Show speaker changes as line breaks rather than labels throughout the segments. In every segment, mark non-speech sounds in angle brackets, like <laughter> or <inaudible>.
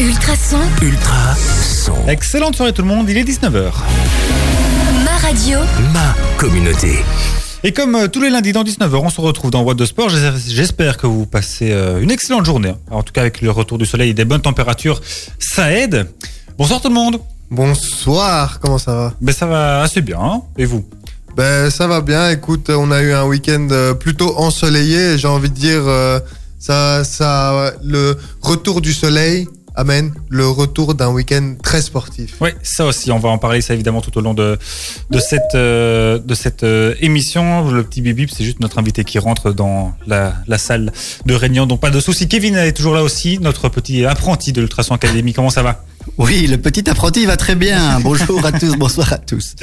Ultrason,
Ultra son.
Excellente soirée tout le monde, il est 19h.
ma radio,
Ma communauté.
Et comme euh, tous les lundis dans 19h, on se retrouve dans What de Sport. J'es- J'espère que vous passez euh, une excellente journée. Alors, en tout cas, avec le retour du soleil et des bonnes températures, ça aide. Bonsoir tout le monde.
Bonsoir, comment ça va?
Ben, ça va assez bien. hein et vous?
Ben ça va bien, écoute, on a eu un week-end euh, plutôt ensoleillé, j'ai envie de dire, euh, ça, ça, le retour du soleil amène le retour d'un week-end très sportif.
Oui, ça aussi, on va en parler ça évidemment tout au long de, de cette, euh, de cette euh, émission. Le petit bip c'est juste notre invité qui rentre dans la, la salle de réunion, donc pas de souci. Kevin est toujours là aussi, notre petit apprenti de l'Ultrason Academy. Comment ça va?
Oui, le petit apprenti va très bien. <laughs> Bonjour à tous, bonsoir à tous.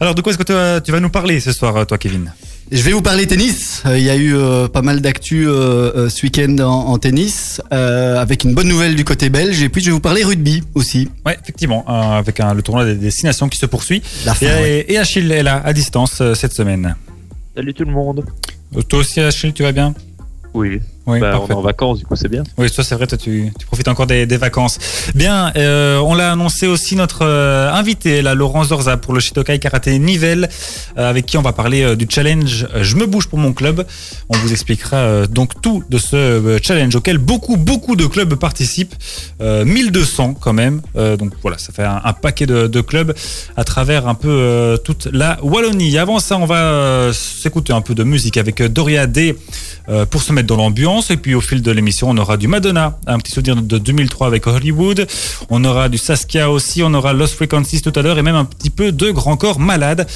Alors, de quoi est-ce que tu vas- tu vas nous parler ce soir, toi, Kevin?
Je vais vous parler tennis. Euh, Il y a eu euh, pas mal d'actu euh, ce week-end en, en tennis, euh, avec une bonne nouvelle du côté belge. Et puis je vais vous parler rugby aussi.
Ouais, effectivement, euh, avec un- le tournoi des destinations qui se poursuit.
La fin,
Et,
ouais.
et Achille est là, à distance, cette semaine.
Salut tout le monde.
Toi aussi, Achille, tu vas bien?
Oui,
Oui,
bah, on est en vacances, du coup c'est bien.
Oui, toi, c'est vrai, toi, tu, tu profites encore des, des vacances. Bien, euh, on l'a annoncé aussi notre euh, invité, là, Laurent Zorza, pour le Shitokai Karaté Nivelle, euh, avec qui on va parler du challenge Je me bouge pour mon club. On vous expliquera donc tout de ce challenge auquel beaucoup, beaucoup de clubs participent. Euh, 1200 quand même. Donc voilà, ça fait un, un paquet de, de clubs à travers un peu toute la Wallonie. Avant ça, on va s'écouter un peu de musique avec Doria D euh, pour se mettre dans l'ambiance. Et puis au fil de l'émission, on aura du Madonna, un petit souvenir de 2003 avec Hollywood. On aura du Saskia aussi, on aura Lost Frequencies tout à l'heure et même un petit peu de Grand Corps Malade.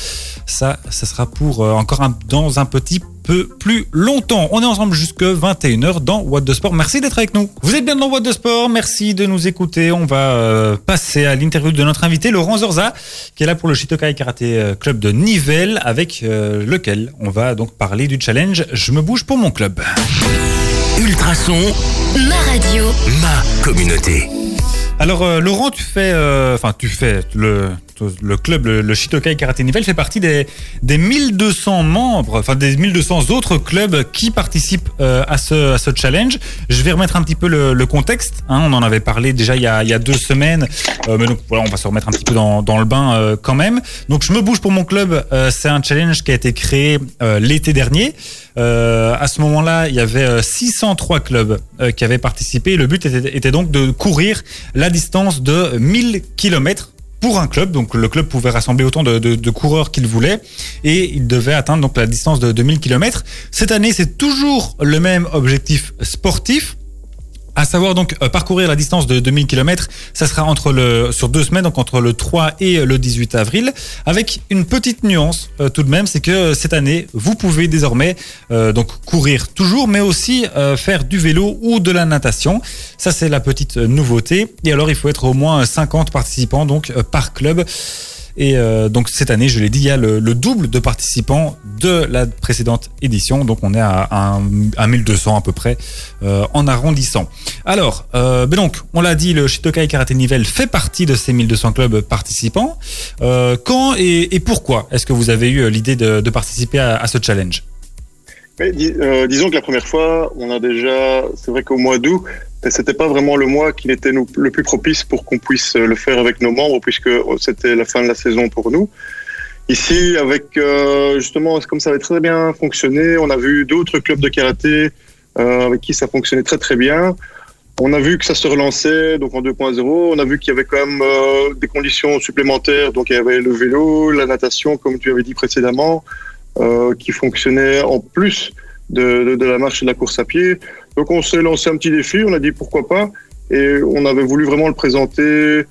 Ça, ça sera pour euh, encore un, dans un petit peu plus longtemps. On est ensemble jusque 21h dans What de Sport. Merci d'être avec nous. Vous êtes bien dans What de Sport. Merci de nous écouter. On va euh, passer à l'interview de notre invité Laurent Zorza, qui est là pour le Shitokai Karaté euh, Club de Nivelles, avec euh, lequel on va donc parler du challenge Je me bouge pour mon club.
Ultrason.
ma radio,
Ma communauté.
Alors euh, Laurent, tu fais, euh, enfin tu fais le le club, le, Shitokai Karate Nivelle fait partie des, des 1200 membres, enfin des 1200 autres clubs qui participent euh, à, ce, à ce challenge. Je vais remettre un petit peu le, contexte. hein, on en avait parlé déjà il y a, il y a deux semaines, euh, mais donc voilà, on va se remettre un petit peu dans, dans le bain euh, quand même. Donc je me bouge pour mon club. C'est un challenge qui a été créé l'été dernier. À ce moment-là, il y avait euh, 603 clubs qui avaient participé. Le but était, était donc de courir la distance de 1000 km pour un club. Donc le club pouvait rassembler autant de, coureurs qu'il voulait et il devait atteindre donc la distance de 2000 km. Cette année, c'est toujours le même objectif sportif. À savoir donc euh, parcourir la distance de 2000 km, ça sera entre le sur deux semaines, donc entre le 3 et le 18 avril, avec une petite nuance euh, tout de même, c'est que euh, cette année vous pouvez désormais donc courir toujours, mais aussi faire du vélo ou de la natation. Ça c'est la petite nouveauté. Et alors il faut être au moins 50 participants donc par club. Et euh, donc cette année, je l'ai dit, il y a le, le double de participants de la précédente édition. Donc on est à, à, à 1200 à peu près euh, en arrondissant. Alors, euh, ben donc, on l'a dit, le Shitokai Karate Nivelle fait partie de ces 1200 clubs participants. Quand et, pourquoi est-ce que vous avez eu l'idée de, participer à, ce challenge?
Disons que la première fois, on a déjà, c'est vrai qu'au mois d'août, c'était pas vraiment le mois qui était le plus propice pour qu'on puisse le faire avec nos membres, puisque c'était la fin de la saison pour nous. Ici, avec euh, justement, comme ça avait très bien fonctionné, on a vu d'autres clubs de karaté euh, avec qui ça fonctionnait très très bien. On a vu que ça se relançait, donc en 2.0. On a vu qu'il y avait quand même euh, des conditions supplémentaires. Donc il y avait le vélo, la natation, comme tu avais dit précédemment, euh, qui fonctionnaient en plus de, de, de la marche et de la course à pied. Donc on s'est lancé un petit défi, on a dit pourquoi pas, et on avait voulu vraiment le présenter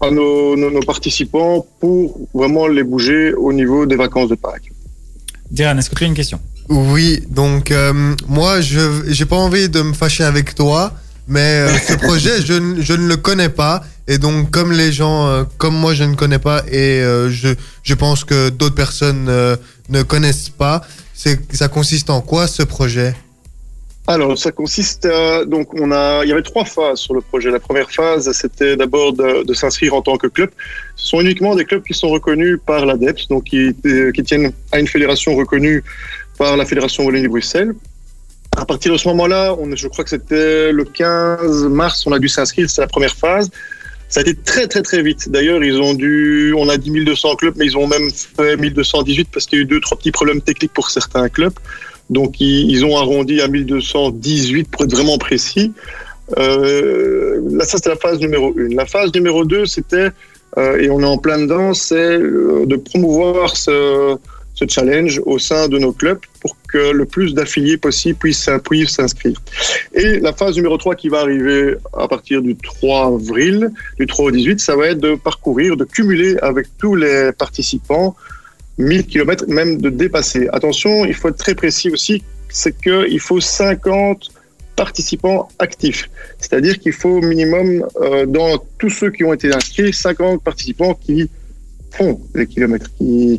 à nos, nos, nos participants pour vraiment les bouger au niveau des vacances de Pâques.
Diane, est-ce que tu as une question?
Oui, donc euh, moi, je j'ai pas envie de me fâcher avec toi, mais euh, <laughs> ce projet, je, ne- je ne le connais pas. Et donc, comme les gens, euh, comme moi, je ne connais pas, et euh, je, je pense que d'autres personnes euh, ne connaissent pas, c'est ça consiste en quoi ce projet?
Alors, ça consiste à, donc, on a, il y avait trois phases sur le projet. La première phase, c'était d'abord de, s'inscrire en tant que club. Ce sont uniquement des clubs qui sont reconnus par l'ADEPS, donc qui, euh, tiennent à une fédération reconnue par la Fédération Wallonie-Bruxelles. À partir de ce moment-là, je crois que c'était le 15 mars, on a dû s'inscrire, c'est la première phase. Ça a été très très très vite. D'ailleurs, ils ont dû, on a dit 1200 clubs, mais ils ont même fait 1218 parce qu'il y a eu deux trois petits problèmes techniques pour certains clubs. Donc ils, ont arrondi à 1218 pour être vraiment précis. Euh, là, ça c'était la phase numéro une. La phase numéro deux, c'était euh, et on est en plein dedans, c'est euh, de promouvoir ce, ce challenge au sein de nos clubs pour que le plus d'affiliés possible puissent, puissent s'inscrire. Et la phase numéro 3 qui va arriver à partir du 3 avril, du 3 au 18, ça va être de parcourir, de cumuler avec tous les participants 1000 km, même de dépasser. Attention, il faut être très précis aussi, c'est qu'il faut 50 participants actifs. C'est-à-dire qu'il faut au minimum, euh, dans tous ceux qui ont été inscrits, 50 participants qui font les kilomètres, qui,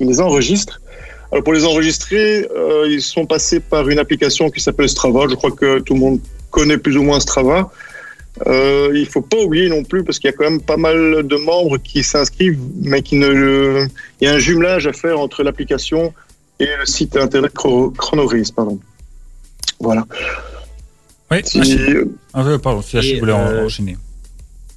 les enregistrent. Alors pour les enregistrer, euh, ils sont passés par une application qui s'appelle Strava. Je crois que tout le monde connaît plus ou moins Strava. Euh, il faut pas oublier non plus, parce qu'il y a quand même pas mal de membres qui s'inscrivent, mais qui ne. Il y a un jumelage à faire entre l'application et le site internet Chro- Chronorace, pardon. Voilà.
Oui,
Si-
Achille. Ah, ouais, pardon, si voulait en-
euh,
enchaîner.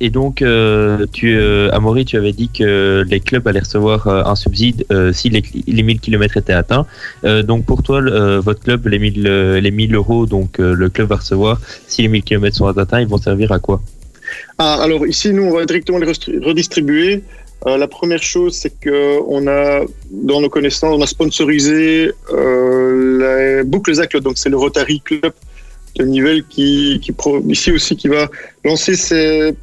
Et donc, euh, tu, euh, Amaury, tu avais dit que les clubs allaient recevoir euh, un subside euh, si les, les 1000 km étaient atteints. Donc, pour toi, votre club, les 1000, euh, les 1000 euros, donc le club va recevoir, si les 1000 km sont atteints, ils vont servir à quoi?
Ah, alors ici, nous, on va directement les redistribuer. La première chose, c'est que on a, dans nos connaissances, on a sponsorisé les boucles à club. Donc, c'est le Rotary Club de Nivelles qui, qui ici aussi, qui va lancer ses,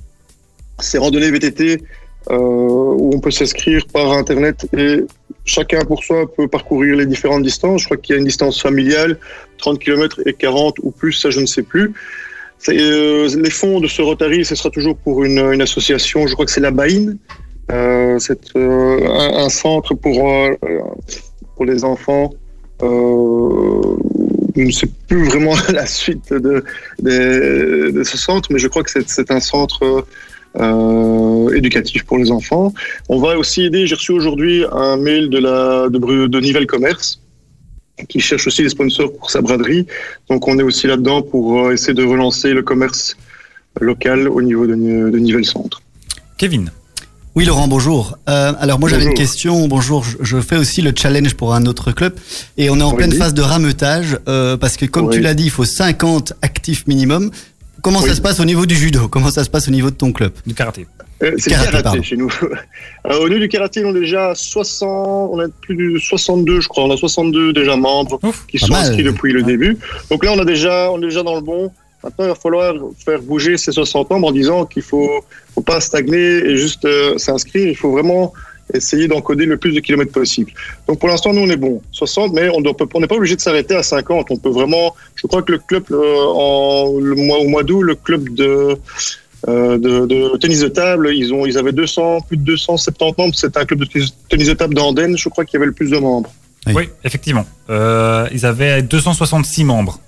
ses randonnées VTT euh, où on peut s'inscrire par Internet et chacun pour soi peut parcourir les différentes distances. Je crois qu'il y a une distance familiale, 30 km et 40 ou plus, ça je ne sais plus. Euh, les fonds de ce Rotary, ce sera toujours pour une, association, je crois que c'est la BAIN, euh, c'est un, centre pour, pour les enfants. Je ne sais plus vraiment <laughs> la suite de, ce centre, mais je crois que c'est un centre euh, éducatif pour les enfants. On va aussi aider, j'ai reçu aujourd'hui un mail de, la, de, de Commerce qui cherche aussi des sponsors pour sa braderie. Donc on est aussi là-dedans pour euh, essayer de relancer le commerce local au niveau de, de Nivelles Centre.
Kevin.
Oui, Laurent, bonjour. Euh, alors moi j'avais une question. Bonjour, je, je fais aussi le challenge pour un autre club et on est en
Oui.
pleine phase de rameutage euh, parce que comme
Oui.
tu l'as dit, il faut 50 actifs minimum. Comment ça se passe au niveau du judo? Comment ça se passe au niveau de ton club?
Du karaté.
Euh, c'est
Karaté,
le karaté chez nous. Alors, <laughs> au niveau du karaté, on est déjà 60, on a plus de 62, je crois. On a 62 déjà membres
Ouf.
qui sont
mal.
inscrits depuis le début. Donc là, on a déjà, on est déjà dans le bon. Maintenant, il va falloir faire bouger ces 60 membres en disant qu'il faut, faut pas stagner et juste euh, s'inscrire. Il faut vraiment essayer d'encoder le plus de kilomètres possible. Donc pour l'instant, nous, on est bon. 60, mais on n'est pas obligé de s'arrêter à 50. On peut vraiment, je crois que le club, euh, en, le mois, au mois d'août, le club de, euh, de, de tennis de table, ils, ont, ils avaient 200, plus de 270 membres. C'est un club de tennis- de table d'Andenne, je crois qu'il y avait le plus de membres.
Oui.
Oui, effectivement. Euh, ils avaient 266 membres.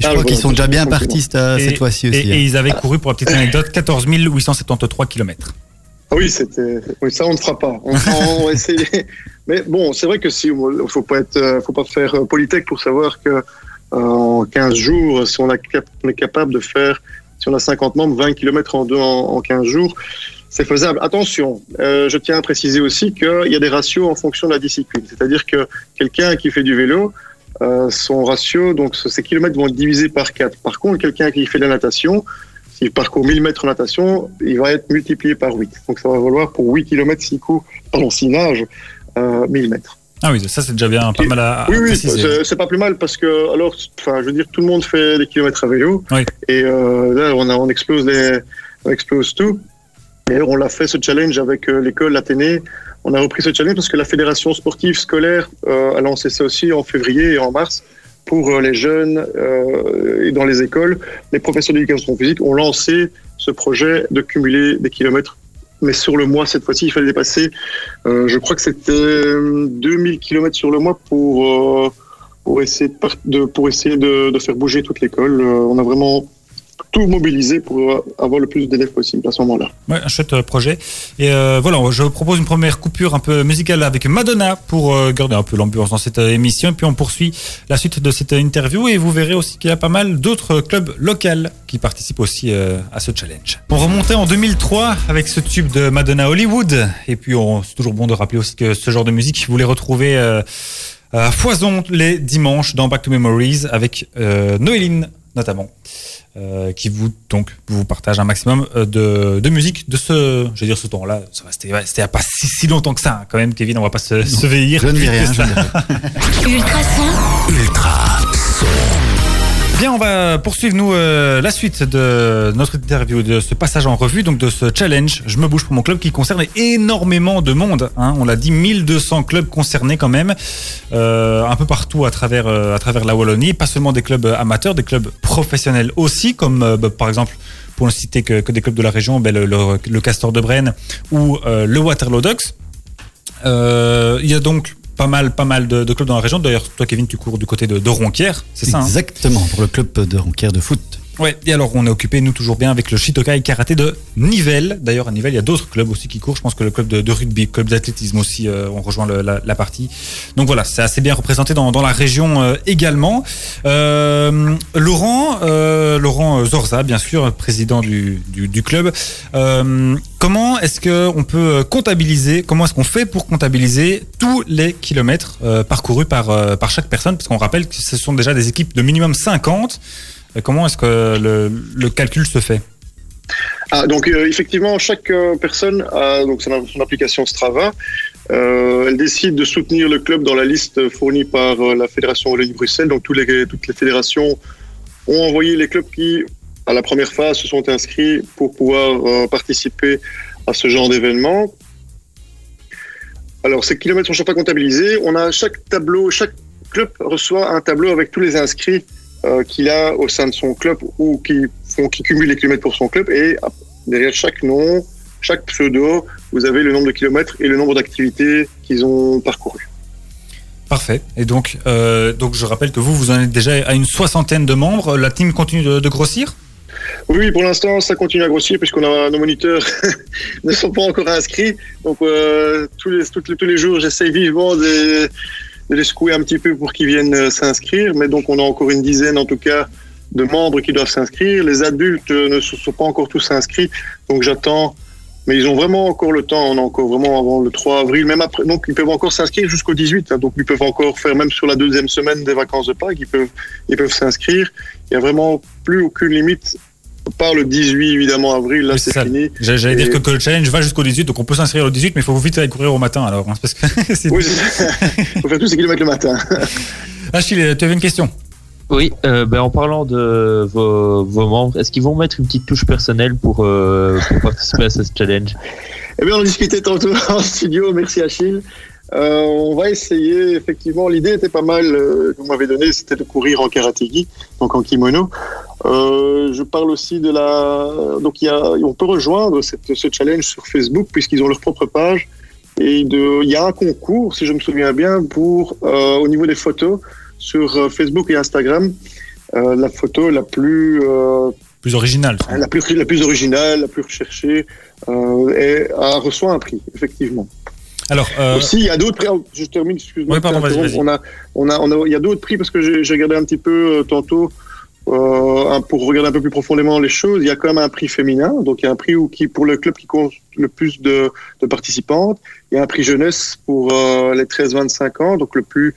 Je
Ah,
crois qu'ils sont déjà bien partis cette,
Et-
cette fois-ci
Et,
aussi. hein.
et ils avaient couru, pour la petite anecdote, 14 873 km.
Ah oui, c'était, oui, ça on ne fera pas. On, on va <laughs> essayer. Mais bon, c'est vrai que si, il faut pas être, faut pas faire euh, polytech pour savoir que euh, en 15 jours, si on, a cap- on est capable de faire, si on a 50 membres, 20 km en deux en, en 15 jours, c'est faisable. Attention, euh, je tiens à préciser aussi qu'il y a des ratios en fonction de la discipline. C'est-à-dire que quelqu'un qui fait du vélo, euh, son ratio, donc ces kilomètres vont être divisés par 4. Par contre, quelqu'un qui fait de la natation, s'il parcourt 1000 mètres en natation, il va être multiplié par 8. Donc ça va valoir pour 8 km s'il court, pardon, s'il nage, euh, 1000 mètres.
Ah oui, ça c'est déjà bien, pas mal à, à
Oui, oui, c'est- pas plus mal parce que, alors, enfin, je veux dire, tout le monde fait des kilomètres à vélo.
Oui.
Et euh, là, on, a, on, explose les, on explose tout. Et on l'a fait ce challenge avec euh, l'école Athénée. On a repris ce challenge parce que la fédération sportive scolaire euh, a lancé ça aussi en février et en mars pour euh, les jeunes euh, et dans les écoles. Les professeurs d'éducation physique ont lancé ce projet de cumuler des kilomètres. Mais sur le mois, cette fois-ci, il fallait dépasser, euh, je crois que c'était euh, 2000 kilomètres sur le mois pour, euh, pour essayer, de, pour essayer de faire bouger toute l'école. Euh, on a vraiment tout mobiliser pour avoir le plus d'élèves possible à ce moment-là.
Ouais, un chouette projet. Et euh, voilà, je vous propose une première coupure un peu musicale avec Madonna pour euh, garder un peu l'ambiance dans cette émission. Et puis on poursuit la suite de cette interview et vous verrez aussi qu'il y a pas mal d'autres clubs locaux qui participent aussi euh, à ce challenge. On remontait en 2003 avec ce tube de Madonna Hollywood. Et puis c'est toujours bon de rappeler aussi que ce genre de musique, vous les retrouvez euh, à foison les dimanches dans Back to Memories avec Noéline notamment. euh, qui vous donc vous partage un maximum euh, de, de musique de ce je vais dire ce temps-là ça va, c'était ouais, c'était il y a pas si, si longtemps que ça hein, quand même Kevin on va pas se, se vieillir
Je ne dis rien, rien.
Ultrason,
Ultra son.
Bien, on va poursuivre nous euh, la suite de notre interview, de ce passage en revue, donc de ce challenge. Je me bouge pour mon club qui concerne énormément de monde. Hein. On l'a dit, 1200 clubs concernés quand même, euh, un peu partout à travers euh, à travers la Wallonie. Pas seulement des clubs amateurs, des clubs professionnels aussi, comme bah, par exemple. Pour ne citer que, des clubs de la région, ben, le, Castor de Brenne ou le Waterloo Ducks. Il y a donc pas mal, pas mal de, clubs dans la région. D'ailleurs, toi, Kevin, tu cours du côté de, de Ronquière, c'est ça hein?
Exactement, pour le club de Ronquière de foot.
Ouais, et alors on est occupé, nous, toujours bien avec le Shitokai Karaté de Nivelles. D'ailleurs, à Nivelles, il y a d'autres clubs aussi qui courent. Je pense que le club de, rugby, le club d'athlétisme aussi, euh, on rejoint la, partie. Donc voilà, c'est assez bien représenté dans, dans la région euh, également. Euh, Laurent, euh, Laurent Zorza, bien sûr, président du, du, du club. Euh, comment est-ce qu'on peut comptabiliser, comment est-ce qu'on fait pour comptabiliser tous les kilomètres euh, parcourus par, euh, par chaque personne? Parce qu'on rappelle que ce sont déjà des équipes de minimum 50. Euh, Comment est-ce que le, calcul se fait
Ah, donc euh, effectivement, chaque euh, personne a donc son, application Strava. Elle décide de soutenir le club dans la liste fournie par la Fédération Wallonie-Bruxelles. Donc tous les, toutes les fédérations ont envoyé les clubs qui, à la première phase, se sont inscrits pour pouvoir participer à ce genre d'événement. Alors, ces kilomètres sont chaque fois comptabilisés. On a chaque tableau, chaque club reçoit un tableau avec tous les inscrits euh, qu'il a au sein de son club ou qui font, qui cumulent les kilomètres pour son club. Et ah, derrière chaque nom, chaque pseudo, vous avez le nombre de kilomètres et le nombre d'activités qu'ils ont parcouru.
Parfait. Et donc, euh, donc je rappelle que vous, vous en êtes déjà à une soixantaine de membres. La team continue de, de grossir?
Oui, pour l'instant, ça continue à grossir puisqu'on a nos moniteurs <laughs> ne sont pas encore inscrits. Donc, euh, tous, les, toutes les- tous les jours, j'essaye vivement de, les secouer un petit peu pour qu'ils viennent euh, s'inscrire. Mais donc, on a encore une dizaine, en tout cas, de membres qui doivent s'inscrire. Les adultes euh, ne sont pas encore tous inscrits. Donc, j'attends. Mais ils ont vraiment encore le temps. On a encore vraiment avant le 3 avril, même après. Donc, ils peuvent encore s'inscrire jusqu'au 18. hein. Donc, ils peuvent encore faire, même sur la deuxième semaine des vacances de Pâques, ils peuvent s'inscrire. Il n'y a vraiment plus aucune limite. À part le 18, évidemment, avril, là, c'est fini.
J'allais
Et-
dire que, que le challenge va jusqu'au 18, donc on peut s'inscrire au 18, mais il faut vite aller courir au matin alors. hein, parce que <laughs> c'est-
Oui, ça. <laughs> faut faire tous ces kilomètres le matin. <laughs>
Achille, tu avais une question?
Oui, euh, ben, en parlant de vos, vos membres, est-ce qu'ils vont mettre une petite touche personnelle pour, euh, pour participer à ce challenge?
Eh bien, on en discutait tantôt en studio. Merci Achille. Euh, on va essayer, effectivement. L'idée était pas mal, euh, que vous m'avez donnée, c'était de courir en karategi, donc en kimono. Euh, je parle aussi de la. Donc, il y a, on peut rejoindre cette, ce challenge sur Facebook, puisqu'ils ont leur propre page. Et de, il y a un concours, si je me souviens bien, pour, euh, au niveau des photos, sur euh, Facebook et Instagram. Euh, la photo la plus euh,
Plus original.
la plus, la plus originale, la plus recherchée, euh, et a, reçoit un prix, effectivement.
Alors, euh,
Aussi, il y a d'autres prix. Je termine, excuse-moi.
Oui, pardon,
t'interrompre.
vas-y,
On a, on a, on a, il y a d'autres prix parce que j'ai j'ai regardé un petit peu euh, tantôt. Euh, pour regarder un peu plus profondément les choses, il y a quand même un prix féminin, donc il y a un prix où, qui, pour le club qui compte le plus de, de participantes. Il y a un prix jeunesse pour euh, les 13-25 ans, donc le plus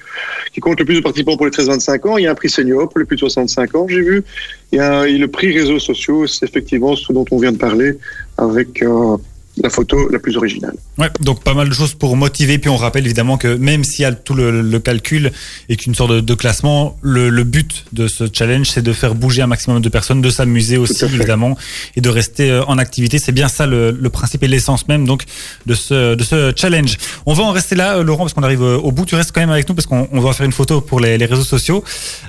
qui compte le plus de participants pour les 13-25 ans. Il y a un prix senior pour les plus de 65 ans, j'ai vu. Il y a et le prix réseaux sociaux, c'est effectivement ce dont on vient de parler avec euh, la photo la plus originale.
Ouais, donc pas mal de choses pour motiver. Puis on rappelle évidemment que même s'il y a tout le, le calcul et qu'une sorte de, de classement, le, le but de ce challenge, c'est de faire bouger un maximum de personnes, de s'amuser aussi évidemment et de rester euh, en activité. C'est bien ça le, le principe et l'essence même donc de ce, de ce challenge. On va en rester là, euh, Laurent, parce qu'on arrive euh, au bout. Tu restes quand même avec nous parce qu'on on doit faire une photo pour les, les réseaux sociaux.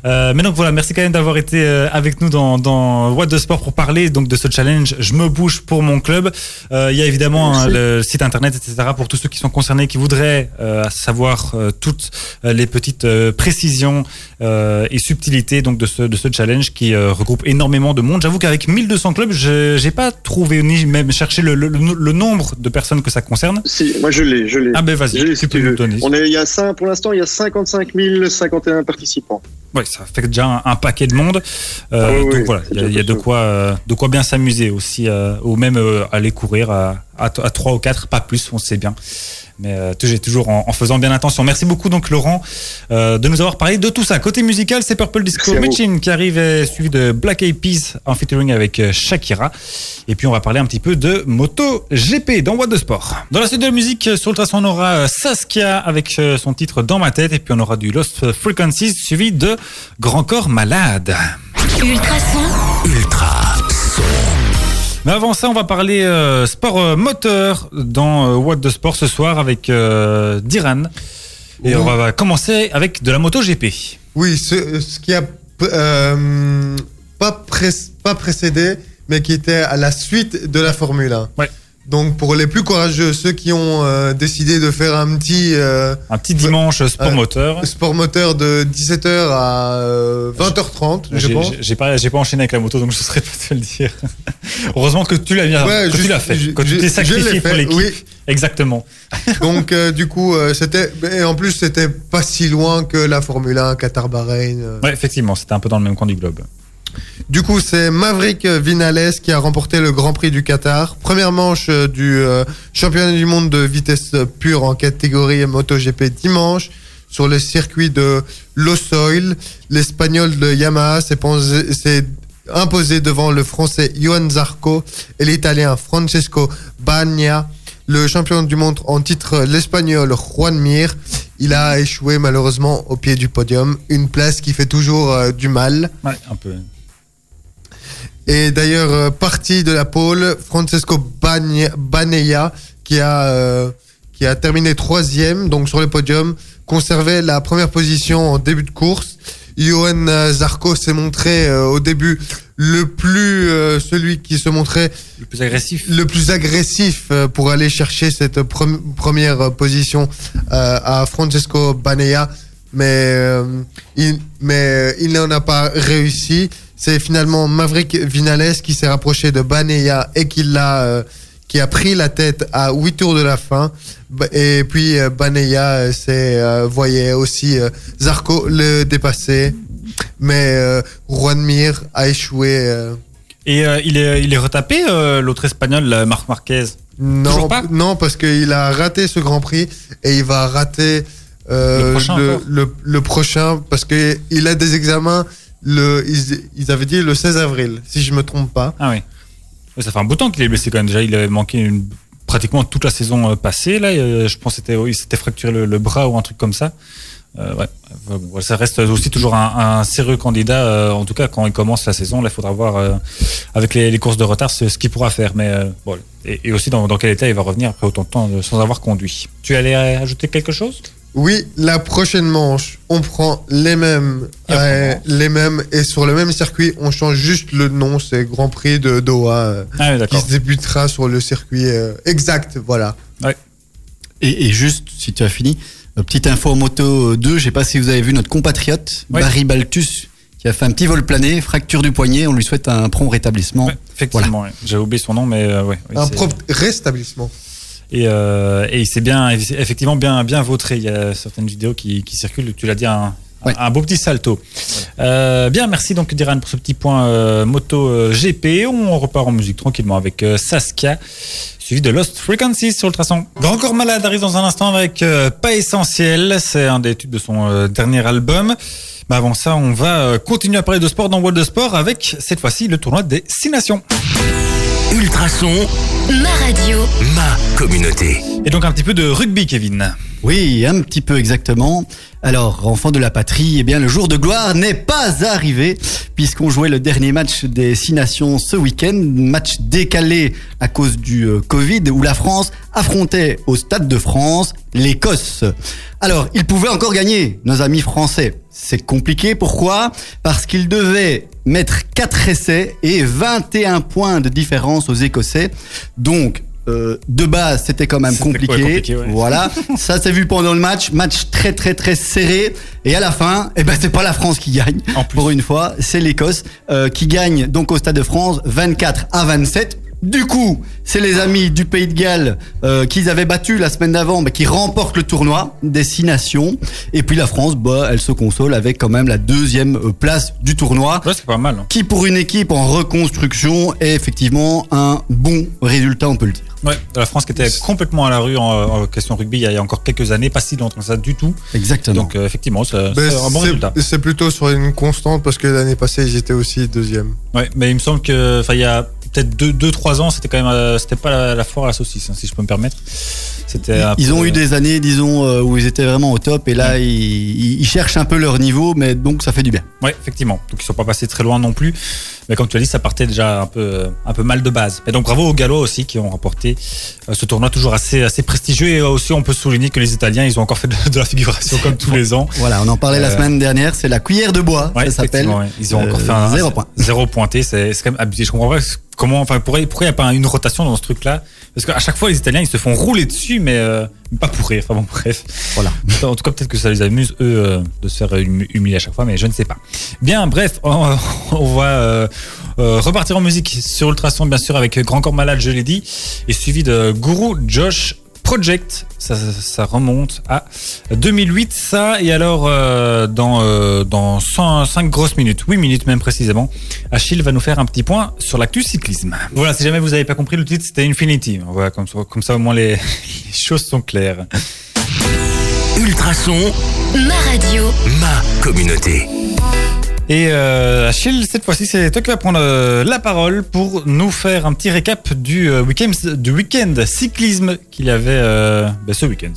Euh, mais donc voilà, merci quand même d'avoir été avec nous dans, dans What the Sport pour parler donc de ce challenge. Je me bouge pour mon club. Euh, il y a évidemment hein, le site internet, etc. pour tous ceux qui sont concernés, qui voudraient euh, savoir euh, toutes euh, les petites précisions euh, et subtilité donc de ce, de ce challenge qui euh, regroupe énormément de monde. J'avoue qu'avec 1200 clubs, je j'ai pas trouvé ni même cherché le, le, le nombre de personnes que ça concerne.
Si, moi je l'ai, je l'ai.
Ah ben vas-y,
si
tu peux nous donner.
On est, il y a pour l'instant, il y a 55 051 participants.
Ouais, ça fait déjà un, un paquet de monde. Euh,
Ah oui,
donc
oui,
voilà, il y a, il y a de quoi, de quoi bien s'amuser aussi, ou même aller courir à, à, à 3 ou 4, pas plus, on sait bien. Mais euh, toujours, en, en faisant bien attention. Merci beaucoup donc Laurent euh, de nous avoir parlé de tout ça. Côté musical, c'est Purple Disco. Machine qui arrive suivi de Black Eyed Peas en featuring avec euh, Shakira. Et puis on va parler un petit peu de moto GP dans What de Sport. Dans la suite de la musique, sur le traçon, on aura Saskia avec son titre Dans ma tête. Et puis on aura du Lost Frequencies suivi de Grand Corps Malade.
Ultrason,
Ultra son.
Mais avant ça, on va parler euh, sport euh, moteur dans euh, What de Sport ce soir avec euh, Diran. Et
Oui.
on va commencer avec de la moto GP.
Oui, ce, ce qui a pas, pré- pas précédé, mais qui était à la suite de la Formule 1.
Ouais.
Donc pour les plus courageux, ceux qui ont euh, décidé de faire un petit euh,
Un petit dimanche sport
Euh,
moteur.
sport moteur de 17h à euh, 20h30, je pense.
j'ai- pas, j'ai pas enchaîné avec la moto, donc je ne saurais pas te le dire. <laughs> Heureusement que tu l'as bien,
Ouais,
que
je-
tu l'as fait,
je-
que tu t'es sacrifié pour l'équipe.
oui.
Exactement. <laughs>
Donc du coup, c'était et en plus c'était pas si loin que la Formule 1, Qatar Bahreïn.
Ouais, effectivement, c'était un peu dans le même coin du globe.
Du coup, c'est Maverick Vinales qui a remporté le Grand Prix du Qatar. Première manche euh, du euh, championnat du monde de vitesse pure en catégorie MotoGP dimanche sur le circuit de Losoil. L'Espagnol de Yamaha s'est posé- s'est imposé devant le Français Johan Zarco et l'Italien Francesco Bagna. Le champion du monde en titre, l'Espagnol Juan Mir. Il a échoué malheureusement au pied du podium. Une place qui fait toujours euh, du mal.
Un peu.
Et d'ailleurs, euh, parti de la pole, Francesco Baneia, qui a, euh, qui a terminé troisième, donc sur le podium, conservait la première position en début de course. Johan euh, Zarco s'est montré euh, au début le plus, euh, celui qui se montrait
Le plus agressif.
le plus agressif pour aller chercher cette première position à Francesco Banea, mais il, mais il n'en a pas réussi. C'est finalement Maverick Vinales qui s'est rapproché de Banea et qui l'a euh, qui a pris la tête à 8 tours de la fin. Et puis euh, Banea euh, s'est euh, voyait aussi euh, Zarco le dépasser, mais euh, Juan Mir a échoué. euh,
Et euh, il, est, il est retapé, euh, l'autre espagnol, Marc Marquez?
Non,
pas?
non, parce qu'il a raté ce Grand Prix et il va rater euh,
Le prochain
le,
encore
le- le prochain parce que il a des examens. Le, ils, avaient dit le 16 avril, si je me trompe pas.
Ah oui. Ça fait un bout de temps qu'il est blessé quand même. Déjà, il avait manqué pratiquement toute la saison euh, passée. Là, Euh, je pense c'était, il s'était fracturé le, bras ou un truc comme ça. Euh, ouais. Ça reste aussi toujours un, sérieux candidat. en tout cas, quand il commence la saison, il faudra voir avec les, courses de retard ce, qu'il pourra faire. Mais bon, et, aussi dans, quel état il va revenir après autant de temps sans avoir conduit. Tu allais ajouter quelque chose?
Oui, la prochaine manche, on prend les mêmes, euh, les mêmes et sur le même circuit, on change juste le nom. C'est Grand Prix de Doha euh,
Ah oui,
qui se débutera sur le circuit euh, exact. Voilà.
Et, et juste, si tu as fini, euh, petite info moto 2, je sais pas si vous avez vu notre compatriote,
Ouais.
Barry Baltus, qui a fait un petit vol plané, fracture du poignet, on lui souhaite un prompt rétablissement.
Ouais, effectivement, ouais. j'ai oublié son nom, mais euh, ouais. oui,
Un propre rétablissement.
Et, euh, et il s'est bien, effectivement bien, bien vautré. Il y a certaines vidéos qui, qui circulent. Tu l'as dit, un,
Ouais.
un beau petit salto. Euh, bien, merci donc Diran pour ce petit point euh, moto euh, GP. On repart en musique tranquillement avec euh, Saskia, suivi de Lost Frequencies sur le traçon. Grand Corps Malade arrive dans un instant avec Pas Essentiel. C'est un des tubes de son dernier album. Mais avant ça, on va continuer à parler de sport dans World de Sport avec cette fois-ci le tournoi des Six Nations.
Ultrason,
ma radio,
ma communauté.
Et donc un petit peu de rugby, Kevin.
Oui, un petit peu exactement. Alors, enfant de la patrie, eh bien, le jour de gloire n'est pas arrivé, puisqu'on jouait le dernier match des Six Nations ce week-end, match décalé à cause du euh, Covid, où la France affrontait au Stade de France l'Écosse. Alors, ils pouvaient encore gagner, nos amis français. C'est compliqué, pourquoi? Parce qu'ils devaient mettre 4 essais et 21 points de différence aux Écossais. Donc, euh, de base, c'était quand même compliqué.
quoi, compliqué, ouais.
Voilà, <laughs> ça s'est vu pendant le match, match très très très serré. Et à la fin, eh ben c'est pas la France qui gagne.
En plus.
Pour une fois, c'est l'Écosse euh, qui gagne donc au Stade de France 24 à 27. Du coup, c'est les amis du Pays de Galles euh, qu'ils avaient battu la semaine d'avant, mais qui remportent le tournoi des six nations. Et puis la France, bah, elle se console avec quand même la deuxième euh, place du tournoi
Ouais, c'est pas mal. hein.
qui pour une équipe en reconstruction est effectivement un bon résultat, on peut le dire.
Ouais, la France qui était complètement à la rue en, en question rugby il y a encore quelques années, pas si longtemps que ça du tout.
Exactement.
Donc euh, effectivement, c'est
Ben,
c'est un bon résultat.
c'est plutôt sur une constante parce que l'année passée, j'étais aussi deuxième.
Ouais, mais il me semble que, enfin, il y a peut-être 2 deux, trois ans, c'était quand même, euh, c'était pas la, la foire à la saucisse, hein, si je peux me permettre. C'était.
ils
peu-
ont eu des années, disons, euh, où ils étaient vraiment au top et là, ils, ils cherchent un peu leur niveau, mais donc ça fait du bien.
Ouais, effectivement. Donc ils sont pas passés très loin non plus. Mais comme tu as dit, ça partait déjà un peu, euh, un peu mal de base. Et donc bravo aux Gallois aussi qui ont remporté ce tournoi toujours assez, assez prestigieux. Et aussi, on peut souligner que les Italiens, ils ont encore fait de, de la figuration comme tous les ans.
Voilà, on en parlait la semaine dernière, c'est la cuillère de bois,
Ouais,
ça s'appelle.
ouais. Ils ont encore
Euh,
fait un
zéro point.
Zéro pointé, c'est quand même abusé. Je comprends pas comment, enfin, pourquoi il n'y a pas une rotation dans ce truc-là? Parce qu'à chaque fois, les Italiens, ils se font rouler dessus, mais euh, pas pour rire. Enfin bon, bref.
Voilà.
En tout cas, peut-être que ça les amuse, eux, euh, de se faire hum- humilier à chaque fois, mais je ne sais pas. Bien, bref, <laughs> on, on va euh, euh, repartir en musique sur Ultrason, bien sûr, avec Grand Corps Malade, je l'ai dit, et suivi de Guru Josh Project. Ça, ça- ça remonte à 2008, ça. Et alors, euh, dans, euh, dans 105 grosses minutes, 8 minutes même précisément, Achille va nous faire un petit point sur l'actu cyclisme. Voilà, si jamais vous n'avez pas compris, le titre, c'était Infinity. Voilà, comme ça, comme ça au moins les, les choses sont claires.
Ultrason,
Ma radio.
ma communauté.
Et euh, Achille, cette fois-ci, c'est toi qui vas prendre euh, la parole pour nous faire un petit récap du euh, week-end du week-end cyclisme qu'il y avait euh, ben, ce week-end.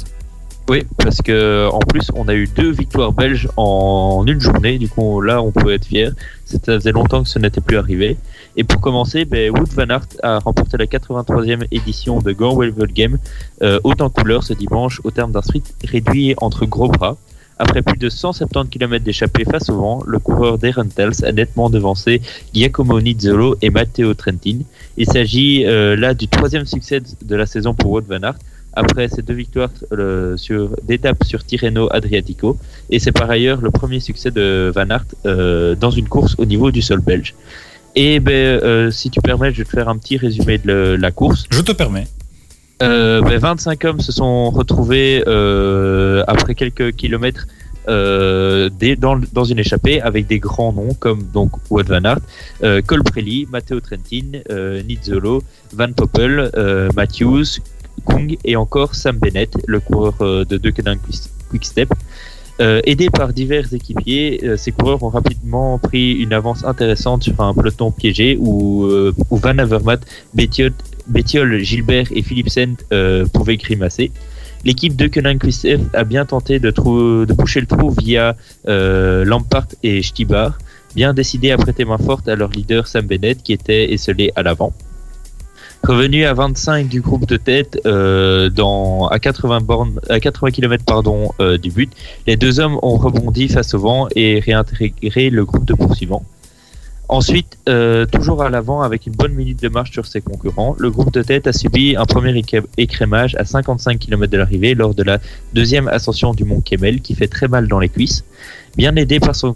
Oui, parce que en plus, on a eu deux victoires belges en une journée. Du coup, là, on peut être fier. Ça faisait longtemps que ce n'était plus arrivé. Et pour commencer, ben, Wood Van Aert a remporté la 83e édition de Go Welvel Game haute en couleur ce dimanche au terme d'un sprint réduit entre gros bras. Après plus de 170 km d'échappée face au vent, le coureur d'Erentels a nettement devancé Giacomo Nizzolo et Matteo Trentin. Il s'agit euh, là du troisième succès de la saison pour Wout van Aert après ses deux victoires euh, sur d'étape sur Tirreno Adriatico et c'est par ailleurs le premier succès de Van Aert euh, dans une course au niveau du sol belge. Et ben, euh, si tu permets, je vais te faire un petit résumé de la course.
Je te permets.
Euh, ben, 25 hommes se sont retrouvés euh, après quelques kilomètres euh, dans, une échappée avec des grands noms comme donc Wout van Aert, Colbrelli, Matteo Trentin, Nizzolo, Van Poppel, Matthews, Kung et encore Sam Bennett, le coureur de Deceuninck Quick Step. Euh, aidés par divers équipiers, ces coureurs ont rapidement pris une avance intéressante sur un peloton piégé où, euh, où Van Avermaet, Bettiol, Bettiol, Gilbert et Philipsen euh, pouvaient grimacer. L'équipe de Koenig Quick-Step a bien tenté de, boucher le trou via euh, Lampart et Stibar, bien décidé à prêter main forte à leur leader Sam Bennett qui était esselé à l'avant. Revenu à 25 du groupe de tête euh, à 80, bornes, à 80 km euh, du but, les deux hommes ont rebondi face au vent et réintégré le groupe de poursuivants. Ensuite, euh, toujours à l'avant avec une bonne minute de marche sur ses concurrents, le groupe de tête a subi un premier écré- écrémage à 55 km de l'arrivée lors de la deuxième ascension du mont Kemmel qui fait très mal dans les cuisses. Bien aidé par son,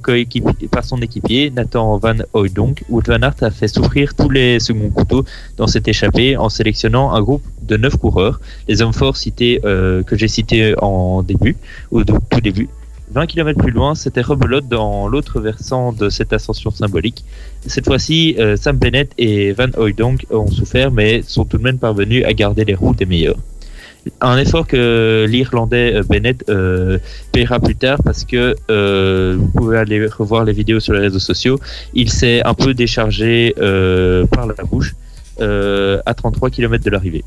équipier, Nathan Van Hooydonk, Wout van Aert a fait souffrir tous les seconds couteaux dans cette échappée en sélectionnant un groupe de neuf coureurs, les hommes forts cités, euh, que j'ai cités en début, au tout début. 20 km plus loin, c'était rebelote dans l'autre versant de cette ascension symbolique. Cette fois-ci, euh, Sam Bennett et Van Hooydonk ont souffert, mais sont tout de même parvenus à garder les roues des meilleurs. Un effort que l'Irlandais euh, Bennett euh, paiera plus tard parce que vous pouvez aller revoir les vidéos sur les réseaux sociaux. Il s'est un peu déchargé par la bouche à 33 km de l'arrivée.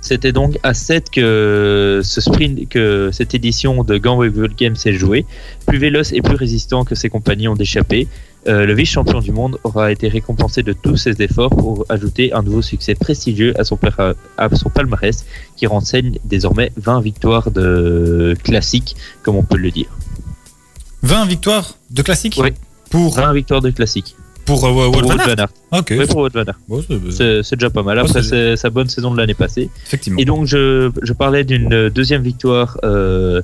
C'était donc à 7 que ce sprint, que cette édition de World Games s'est jouée. Plus véloce et plus résistant que ses compagnons d'échappée, euh, le vice-champion du monde aura été récompensé de tous ses efforts pour ajouter un nouveau succès prestigieux à son, à son palmarès qui renseigne désormais 20 victoires de classique, comme on peut le dire.
20 victoires de classique?
Oui.
pour
20 victoires de classique.
Pour euh, Wout
Pour
van
Wout. Van Aert.
Ok,
Oui, pour Wout Van Aert.
Bon, c'est-
déjà pas mal. Après,
c'est-
sa bonne saison de l'année passée.
effectivement.
Et donc, je, je parlais d'une euh, deuxième victoire euh,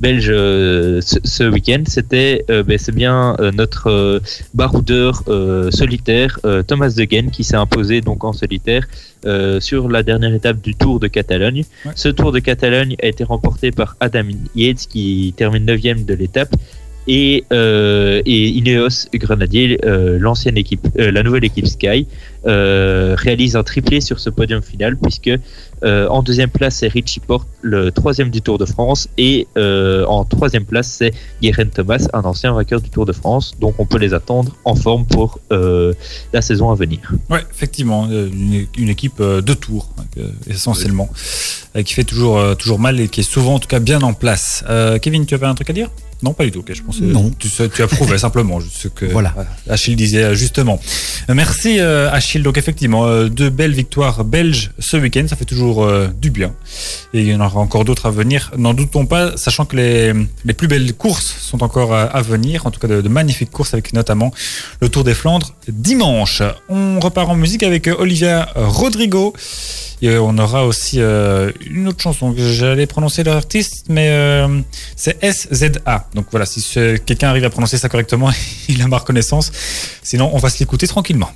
belge euh, ce, ce week-end. C'était, euh, ben, c'est bien euh, notre euh, baroudeur euh, solitaire euh, Thomas De Gen qui s'est imposé donc en solitaire euh, sur la dernière étape du Tour de Catalogne.
Ouais.
Ce Tour de Catalogne a été remporté par Adam Yates qui termine 9 de l'étape. Et, euh, et Ineos Grenadier, euh, l'ancienne équipe, euh, la nouvelle équipe Sky, réalise un triplé sur ce podium final puisque en deuxième place c'est Richie Porte, le troisième du Tour de France, et en troisième place c'est Guérin Thomas, un ancien vainqueur du Tour de France. Donc on peut les attendre en forme pour la saison à venir.
Ouais, effectivement, une, une équipe de tours, hein, essentiellement, qui fait toujours, toujours mal et qui est souvent, en tout cas, bien en place. Kevin, tu avais un truc à dire? Non, pas du tout. ok, je pensais,
Non.
Tu, tu approuvais <laughs> simplement ce que
Voilà.
Achille disait euh, justement. Euh, Merci euh, Achille. Donc effectivement, deux belles victoires belges ce week-end, ça fait toujours du bien. Et il y en aura encore d'autres à venir. N'en doutons pas, sachant que les, les plus belles courses sont encore à, venir. En tout cas, de, de magnifiques courses avec notamment le Tour des Flandres dimanche. On repart en musique avec Olivia Rodrigo. Et euh, on aura aussi euh, une autre chanson que j'allais prononcer l'artiste, mais euh, c'est SZA. Donc voilà, si ce- quelqu'un arrive à prononcer ça correctement, <laughs> il a ma reconnaissance. Sinon, on va se l'écouter tranquillement.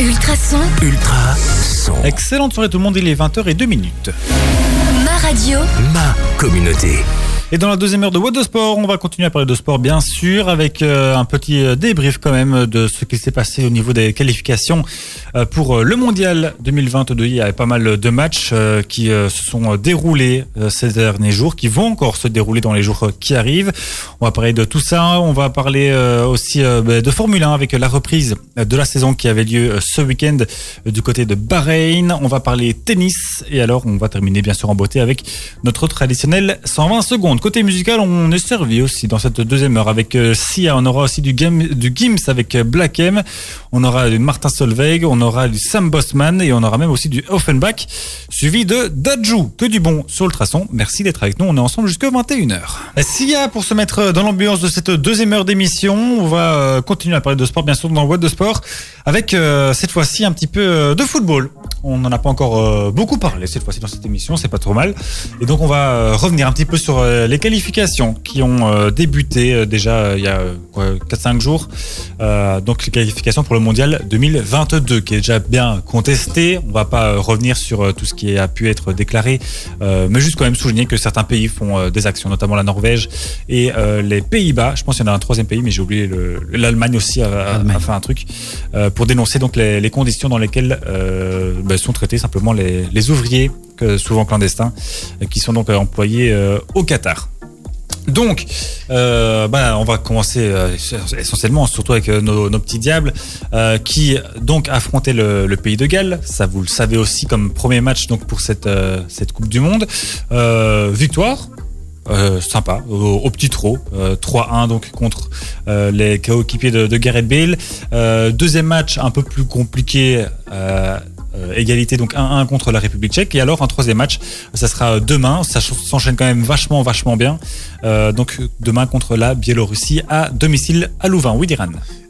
Ultrason,
Ultra son.
Excellente soirée tout le monde, il est 20h02 minutes.
ma radio,
Ma communauté.
Et dans la deuxième heure de What de Sport, on va continuer à parler de sport bien sûr, avec euh, un petit euh, débrief quand même de ce qui s'est passé au niveau des qualifications euh, pour le Mondial 2022. Il y avait pas mal de matchs qui se sont déroulés ces derniers jours, qui vont encore se dérouler dans les jours qui arrivent. On va parler de tout ça, on va parler aussi bah, de Formule 1 avec la reprise de la saison qui avait lieu ce week-end du côté de Bahreïn. On va parler tennis et alors on va terminer bien sûr en beauté avec notre traditionnel 120 secondes. Côté musical, on est servi aussi dans cette deuxième heure avec euh, Sia. On aura aussi du, du Gims avec euh, Black M. On aura du Martin Solveig. On aura du Sam Bossman et on aura même aussi du Offenbach suivi de Dajou. Que du bon sur Ultrason. Merci d'être avec nous. On est ensemble jusqu'à 21h. Sia, pour se mettre dans l'ambiance de cette deuxième heure d'émission, on va euh, continuer à parler de sport, bien sûr, dans What de Sport, avec euh, cette fois-ci un petit peu euh, de football. On n'en a pas encore euh, beaucoup parlé cette fois-ci dans cette émission, c'est pas trop mal. Et donc on va euh, revenir un petit peu sur euh, les qualifications qui ont débuté déjà il y a euh, quoi, 4-5 jours. Donc les qualifications pour le mondial 2022 qui est déjà bien contesté. On va pas revenir sur tout ce qui a pu être déclaré, mais juste quand même souligner que certains pays font des actions, notamment la Norvège et les Pays-Bas. Je pense qu'il y en a un troisième pays, mais j'ai oublié le- l'Allemagne aussi a, a- fait un truc pour dénoncer donc les, les conditions dans lesquelles ben, sont traités simplement les, les ouvriers, souvent clandestins, euh, qui sont donc euh, employés euh, au Qatar. Donc, bah, on va commencer essentiellement, surtout avec nos, petits diables, qui donc affrontaient le, pays de Galles. Ça, vous le savez aussi comme premier match donc pour cette cette Coupe du Monde. Victoire. sympa, au, petit trot, euh, 3-1 donc contre les coéquipiers de, de Gareth Bale. Deuxième match un peu plus compliqué, égalité donc 1-1 contre la République tchèque. Et alors un troisième match, ça sera demain, ça ch- s'enchaîne quand même vachement vachement bien. Euh, donc demain contre la Biélorussie à domicile à Louvain. Oui, Diran.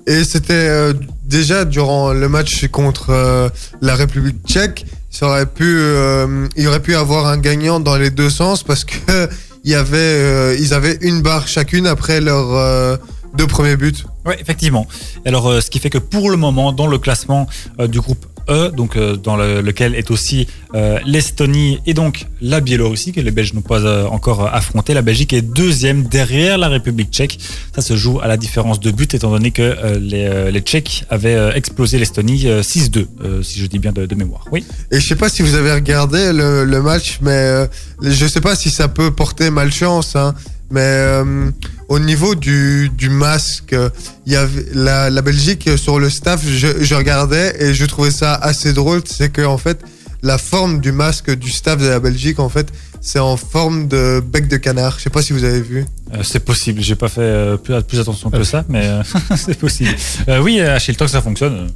Et c'était euh, déjà durant le match contre euh, la République tchèque, ça aurait pu, euh, il aurait pu avoir un gagnant dans les deux sens parce que il y avait, euh, ils avaient une barre chacune après leurs euh, deux premiers buts.
Oui, effectivement. Alors, euh, ce qui fait que pour le moment, dans le classement euh, du groupe E, donc euh, dans le- lequel est aussi euh, l'Estonie et donc la Biélorussie, que les Belges n'ont pas euh, encore affronté, la Belgique est deuxième derrière la République tchèque. Ça se joue à la différence de but, étant donné que les, Tchèques avaient explosé l'Estonie euh, 6-2, euh, si je dis bien de, mémoire. Oui.
Et je sais pas si vous avez regardé le, match, mais je sais pas si ça peut porter malchance. Hein, mais au niveau du, du masque, il y avait la, la Belgique euh, sur le staff. Je, je regardais et je trouvais ça assez drôle. C'est que en fait, la forme du masque du staff de la Belgique, en fait, c'est en forme de bec de canard. Je sais pas si vous avez vu.
Euh, c'est possible, j'ai pas fait euh, plus, plus attention que ça, mais euh, <laughs> c'est possible. Euh, oui, tant que ça fonctionne.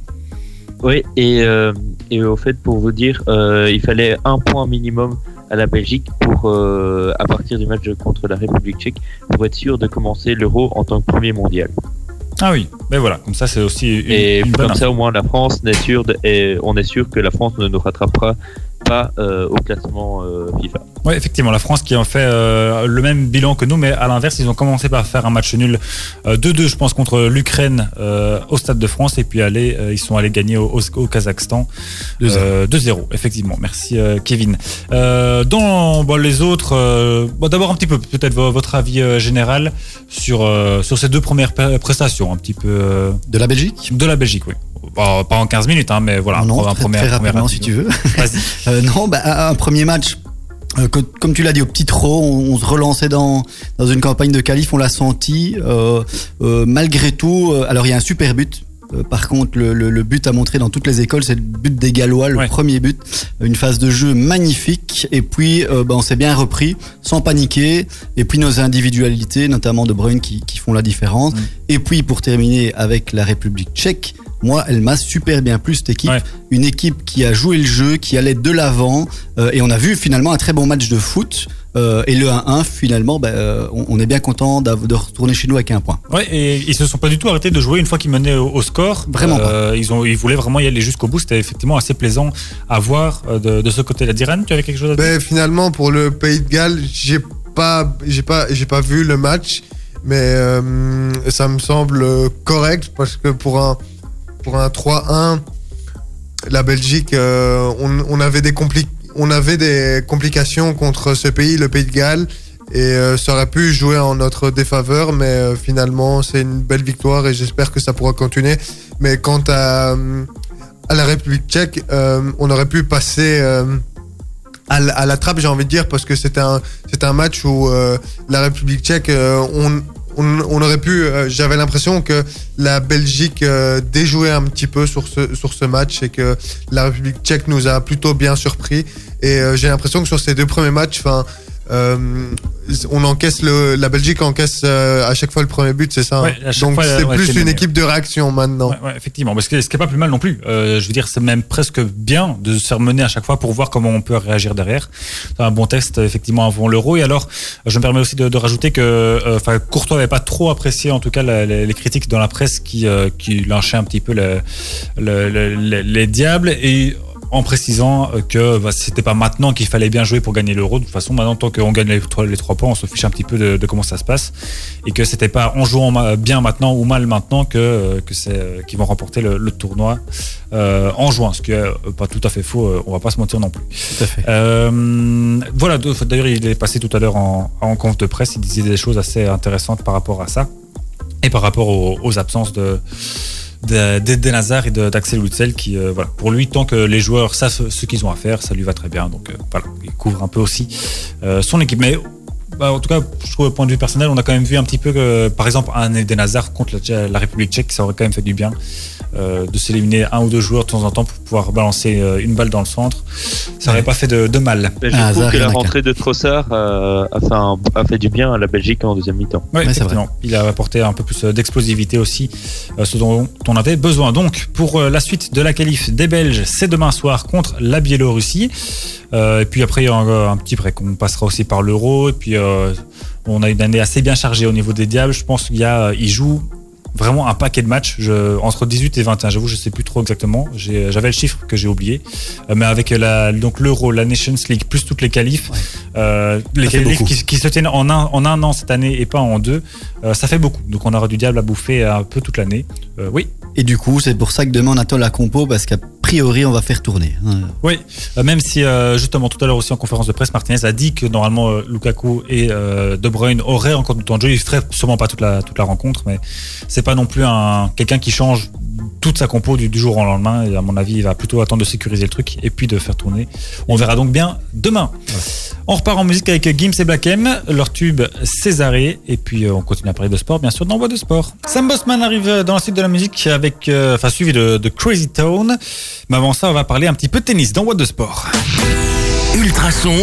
Oui, et, euh, et au fait, pour vous dire, euh, il fallait un point minimum à la Belgique pour, euh, à partir du match contre la République tchèque, pour être sûr de commencer l'Euro en tant que premier mondial.
Ah oui, mais voilà, comme ça c'est aussi une,
Et
une bonne
comme
info.
ça, au moins, la France n'est sûre de- et on est sûr que la France ne nous rattrapera pas euh, au classement euh, FIFA.
Ouais, effectivement, la France qui en fait euh, le même bilan que nous, mais à l'inverse, ils ont commencé par faire un match nul euh, 2-2, je pense, contre l'Ukraine euh, au Stade de France, et puis aller, euh, ils sont allés gagner au, au- au Kazakhstan
2-0.
euh, 2-0. Effectivement, merci euh, Kevin. Euh, dans bon, les autres, euh, bon, d'abord un petit peu peut-être vo- votre avis euh, général sur euh, sur ces deux premières prestations, un petit peu euh,
De la Belgique?
de la Belgique, oui. Pas, pas en 15 minutes, hein, mais voilà,
Non,
un
très, rapidement si tu veux. <laughs> Euh, non, bah, un premier match. euh, que- comme tu l'as dit, au petit trot, on, on se relançait dans, dans une campagne de qualif, on l'a senti. euh, malgré tout, alors il y a un super but. Par contre, le, le- le but à montrer dans toutes les écoles, c'est le but des Gallois, le
Ouais.
premier but. Une phase de jeu magnifique. Et puis, euh, bah, on s'est bien repris, sans paniquer. Et puis, nos individualités, notamment de Bruyne, qui, qui font la différence.
Mm.
Et puis, pour terminer avec la République tchèque, moi, elle m'a super bien plu, cette équipe.
Ouais.
Une équipe qui a joué le jeu, qui allait de l'avant. euh, et on a vu finalement un très bon match de foot. Euh, et le 1-1, finalement, bah, euh, on, on est bien content de retourner chez nous avec un point.
Ouais, et ils se sont pas du tout arrêtés de jouer une fois qu'ils menaient au, au score.
Vraiment
Euh, Ils ont, ils voulaient vraiment y aller jusqu'au bout. C'était effectivement assez plaisant à voir de, de ce côté-là. Diran, tu avais quelque chose à dire?
Ben, finalement, pour le Pays de Galles, j'ai pas, j'ai pas, j'ai pas vu le match, mais euh, ça me semble correct parce que pour un, un 3-1, la Belgique, euh, on, avait des on avait des complications contre ce pays, le Pays de Galles, et euh, ça aurait pu jouer en notre défaveur, mais euh, finalement, c'est une belle victoire et j'espère que ça pourra continuer. Mais quant à, la République tchèque, on aurait pu passer à, la- trappe, j'ai envie de dire, parce que c'était un, un match où la République tchèque, on, on, aurait pu, euh, j'avais l'impression que la Belgique euh, déjouait un petit peu sur ce, sur ce match et que la République tchèque nous a plutôt bien surpris. Et euh, j'ai l'impression que sur ces deux premiers matchs, enfin, on encaisse le, la Belgique encaisse euh, à chaque fois le premier but, c'est ça. hein
Ouais,
Donc
fois,
c'est
ouais,
plus
c'est
une équipe de réaction maintenant.
Ouais, effectivement, parce que ce qui est pas plus mal non plus. Euh, je veux dire, c'est même presque bien de se faire mener à chaque fois pour voir comment on peut réagir derrière. C'est un bon test effectivement avant l'Euro. Et alors, je me permets aussi de, de rajouter que, euh, Courtois n'avait pas trop apprécié en tout cas la- les, les critiques dans la presse qui euh, qui lynchaient un petit peu le- le- le- le- les diables et en précisant euh, que bah, c'était pas maintenant qu'il fallait bien jouer pour gagner l'euro. De toute façon, maintenant, tant qu'on gagne les trois, les trois points, on se fiche un petit peu de, de comment ça se passe. Et que c'était pas en jouant bien maintenant ou mal maintenant que, euh, que c'est euh, qu'ils vont remporter le, le tournoi euh, en juin. Ce qui est pas tout à fait faux, on va pas se mentir non plus.
Tout à fait.
Euh, voilà, d'ailleurs, il est passé tout à l'heure en, en conf de presse, il disait des choses assez intéressantes par rapport à ça et par rapport aux, aux absences de- d'Eden Hazard et d'Axel Witsel qui euh, voilà. Pour lui tant que les joueurs savent ce, ce qu'ils ont à faire ça lui va très bien. Donc euh, voilà. Il couvre un peu aussi euh, son équipe. Mais bah, en tout cas je trouve au point de vue personnel on a quand même vu un petit peu que par exemple un Eden Hazard contre la, la République tchèque ça aurait quand même fait du bien euh, de s'éliminer un ou deux joueurs de temps en temps pour pouvoir balancer euh, une balle dans le centre ça aurait
Ouais.
pas fait de, de mal
Mais je
Ah,
trouve
Hazard,
que la rentrée de Trossard euh, a, fait un- a fait du bien à la Belgique en deuxième mi-temps.
Effectivement. Il a apporté un peu plus d'explosivité aussi, euh, ce dont on avait besoin. Donc, pour euh, la suite de la qualif des Belges, c'est demain soir contre la Biélorussie. Euh, et puis après, il y a un, un petit break. On passera aussi par l'Euro. Et puis, euh, on a une année assez bien chargée au niveau des Diables. Je pense qu'il y a, il joue vraiment un paquet de matchs je, entre 18 et 21. J'avoue, je sais plus trop exactement. J'ai- J'avais le chiffre que j'ai oublié. Euh, mais avec la, donc l'Euro, la Nations League, plus toutes les qualifs, euh, les qualifs qui, qui se tiennent en un, en un an cette année et pas en deux, euh, ça fait beaucoup. Donc on aura du diable à bouffer un peu toute l'année. Euh, oui,
Et du coup, c'est pour ça que demain on attend la compo parce qu'a priori on va faire tourner.
oui. Euh, même si euh, justement tout à l'heure aussi en conférence de presse, Martinez a dit que normalement euh, Lukaku et De Bruyne auraient encore du temps de jeu. Il ferait sûrement pas toute la toute la rencontre, mais c'est pas non plus un quelqu'un qui change toute sa compo du, du jour au lendemain. Et à mon avis, il va plutôt attendre de sécuriser le truc et puis de faire tourner. On verra donc bien demain. On repart en musique avec Gims et Black M, leur tube Césaré, et puis euh, on continue à parler de sport, bien sûr, dans Voix de Sport. Sam Bossman arrive dans la suite de la musique avec, euh, enfin, suivi de, de Crazy Town. Mais avant ça, on va parler un petit peu de tennis dans Voix de Sport.
Ultrason,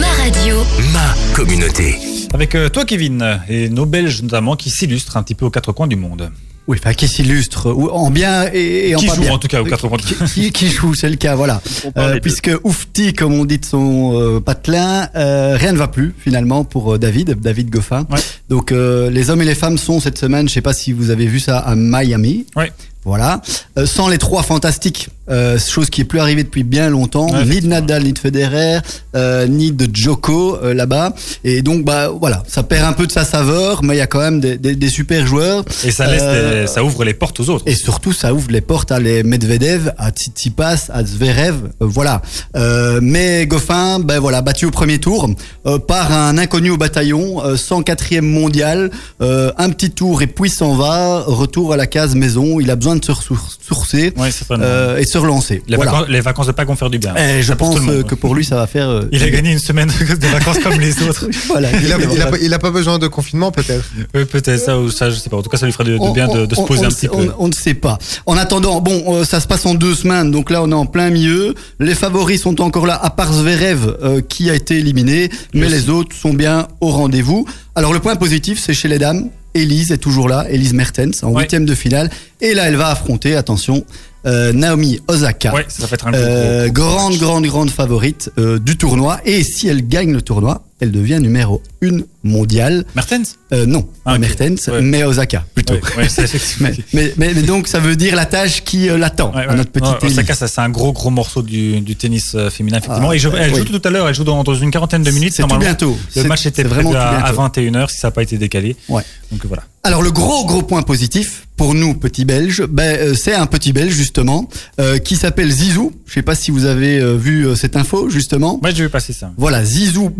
Ma radio.
ma communauté.
Avec euh, toi, Kevin, et nos Belges notamment qui s'illustrent un petit peu aux quatre coins du monde.
Oui, enfin qui s'illustre ou en bien et, et en
Qui
pas
joue
bien.
en tout cas aux quatre points.
Qui, qui- qui joue, c'est le cas, voilà. Euh, puisque Oufti, comme on dit de son euh, patelin, euh, rien ne va plus finalement pour euh, David, David Goffin.
Ouais.
Donc euh, les hommes et les femmes sont cette semaine, je sais pas si vous avez vu ça à Miami.
Ouais.
Voilà. Euh, sans les trois fantastiques, euh, chose qui est plus arrivée depuis bien longtemps,
Ouais,
ni de. Nadal, ni de Federer, euh, ni de Djoko euh, là-bas. Et donc bah voilà, ça perd un peu de sa saveur, mais il y a quand même des, des- des super joueurs.
Et ça laisse,
Euh,
des- ça ouvre les portes aux autres.
Et surtout, ça ouvre les portes à les Medvedev, à Tsitsipas, à Zverev, euh, voilà. Euh, mais Goffin, ben voilà, battu au premier tour euh, par un inconnu au bataillon, euh, 104e mondial, euh, un petit tour et puis s'en va, retour à la case maison. Il a besoin de se ressourcer
certainement.
euh, et de se relancer.
les,
voilà.
vacances, les vacances de Pâques vont faire du bien.
Et je
Ça pour
pense
monde,
euh,
ouais.
que pour lui, ça va faire. euh,
Il a gagné une semaine de vacances comme les <laughs> autres.
Voilà,
Il a, il, a, pas- il a pas besoin de confinement peut-être.
Oui, peut-être ça ou ça, je sais pas. En tout cas, ça lui ferait de, de
On-
bien de, se poser
on
un
ne
petit
sait-
peu.
On, on ne sait pas. En attendant, bon, euh, ça se passe en deux semaines, donc là on est en plein milieu. Les favoris sont encore là, à part Zverev euh, qui a été éliminé, mais
Merci.
les autres sont bien au rendez-vous. Alors le point positif, c'est chez les dames. Elise est toujours là, Elise Mertens en
Ouais.
huitième de finale, et là elle va affronter, attention, euh, Naomi Osaka.
Ouais, ça va être un gros, gros- gros
grande, grande, grande favorite euh, du tournoi. Et si elle gagne le tournoi, elle devient numéro une mondiale.
Mertens
Euh, non,
Ah.
Mertens,
Ouais.
mais Osaka plutôt.
Ouais, ouais. <laughs>
Mais, mais, mais, mais donc ça veut dire la tâche qui euh, l'attend à notre petite Elise.
Osaka, ça, c'est un gros, gros morceau du, du tennis euh, féminin, effectivement.
Ah,
Et je- elle
oui.
joue tout à l'heure, elle joue dans, dans une quarantaine de minutes.
C'est tout bientôt.
Le match était
vraiment
à, à
bientôt.
21h si ça n'a pas été décalé.
Ouais.
Donc voilà.
Alors le gros gros point positif pour nous petits Belges, ben c'est un petit Belge justement euh, qui s'appelle Zizou. Je sais pas si vous avez vu cette info justement.
Ouais, je vais passer ça.
Voilà, Zizou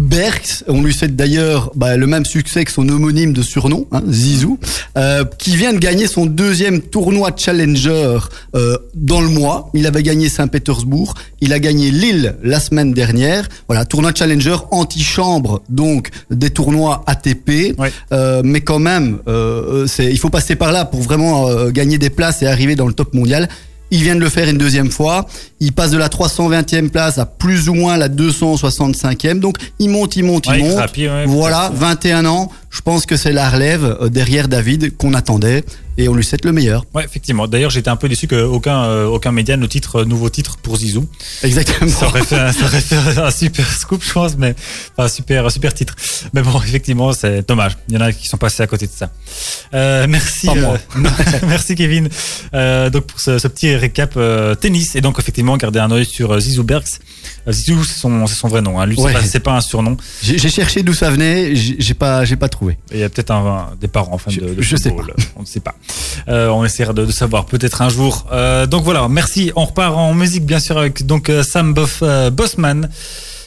On lui souhaite d'ailleurs bah, le même succès que son homonyme de surnom, hein, Zizou, euh, qui vient de gagner son deuxième tournoi Challenger euh, dans le mois. Il avait gagné Saint-Pétersbourg, il a gagné Lille la semaine dernière. Voilà, tournoi Challenger antichambre, donc des tournois ATP. Euh, mais quand même, il faut passer par là pour vraiment gagner des places et arriver dans le top mondial. Il vient de le faire une deuxième fois. Il passe de la 320e place à plus ou moins la 265e. Donc il monte, il monte,
Ouais,
il
il
monte.
grappille, ouais,
voilà,
peut-être.
21 ans. Je pense que c'est la relève euh, derrière David qu'on attendait et on lui souhaite le meilleur.
Ouais, effectivement. D'ailleurs, j'étais un peu déçu qu'aucun euh, aucun média ne titre euh, nouveau titre pour Zizou.
Exactement.
Ça aurait fait, un- ça aurait fait un super scoop, je pense, mais enfin, un super, super titre. Mais bon, effectivement, c'est dommage. Il y en a qui sont passés à côté de ça. Euh, merci,
Pas moi.
euh, <laughs> merci Kevin. Euh, donc pour ce, ce petit récap tennis et donc effectivement garder un œil sur Zizou Berks. Euh, Zizou, c'est son, son vrai nom. Hein. Lui, c'est
Ouais.
pas- c'est pas, un surnom.
J'ai cherché d'où ça venait, j'ai j'ai pas, j'ai pas trouvé.
Il y a peut-être un, un- des parents fans
Je-
de, de
je sais
football. On ne sait pas. Euh, on essaiera de, de savoir peut-être un jour. Euh, donc voilà, merci. On repart en musique bien sûr avec donc euh, Sam Boff, euh, Bossman.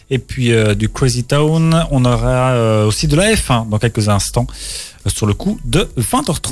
Et puis euh, du Crazy Town, on aura euh, aussi de la F1 dans quelques instants sur le coup de 20h30.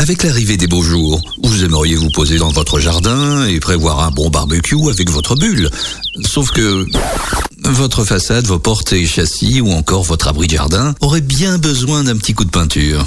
Avec l'arrivée des beaux jours, vous aimeriez vous poser dans votre jardin et prévoir un bon barbecue avec votre bulle. Sauf que votre façade, vos portes et châssis ou encore votre abri de jardin auraient bien besoin d'un petit coup de peinture.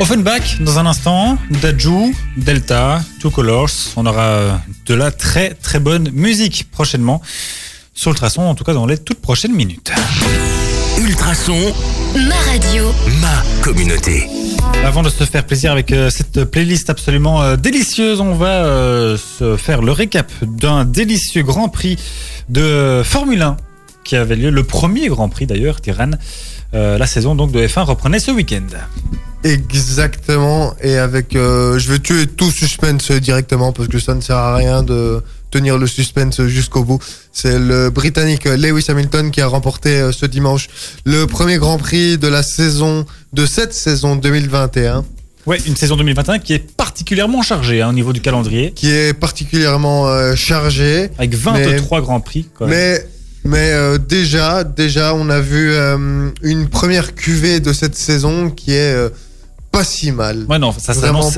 Offenbach dans un instant, Daju, Delta, Two Colors. On aura euh, de la très très bonne musique prochainement sur Ultrason, en tout cas dans les toutes prochaines minutes.
Ultrason,
Ma radio.
ma communauté.
Avant de se faire plaisir avec euh, cette playlist absolument euh, délicieuse, on va euh, se faire le récap d'un délicieux Grand Prix de Formule 1 qui avait lieu, le premier Grand Prix d'ailleurs, Tiran. Euh, la saison donc de F1 reprenait ce week-end.
Exactement. Et avec, euh, je vais tuer tout suspense directement parce que ça ne sert à rien de, tenir le suspense jusqu'au bout. C'est le Britannique Lewis Hamilton qui a remporté euh, ce dimanche le premier Grand Prix de la saison, de cette saison 2021.
Ouais, une saison 2021 qui est particulièrement chargée hein, au niveau du calendrier,
qui est particulièrement euh, chargé.
avec 23 grands prix. Quand même.
Mais, mais euh, déjà, déjà, on a vu euh, une première cuvée de cette saison qui est euh, pas si mal.
Ouais, non, ça s'annonce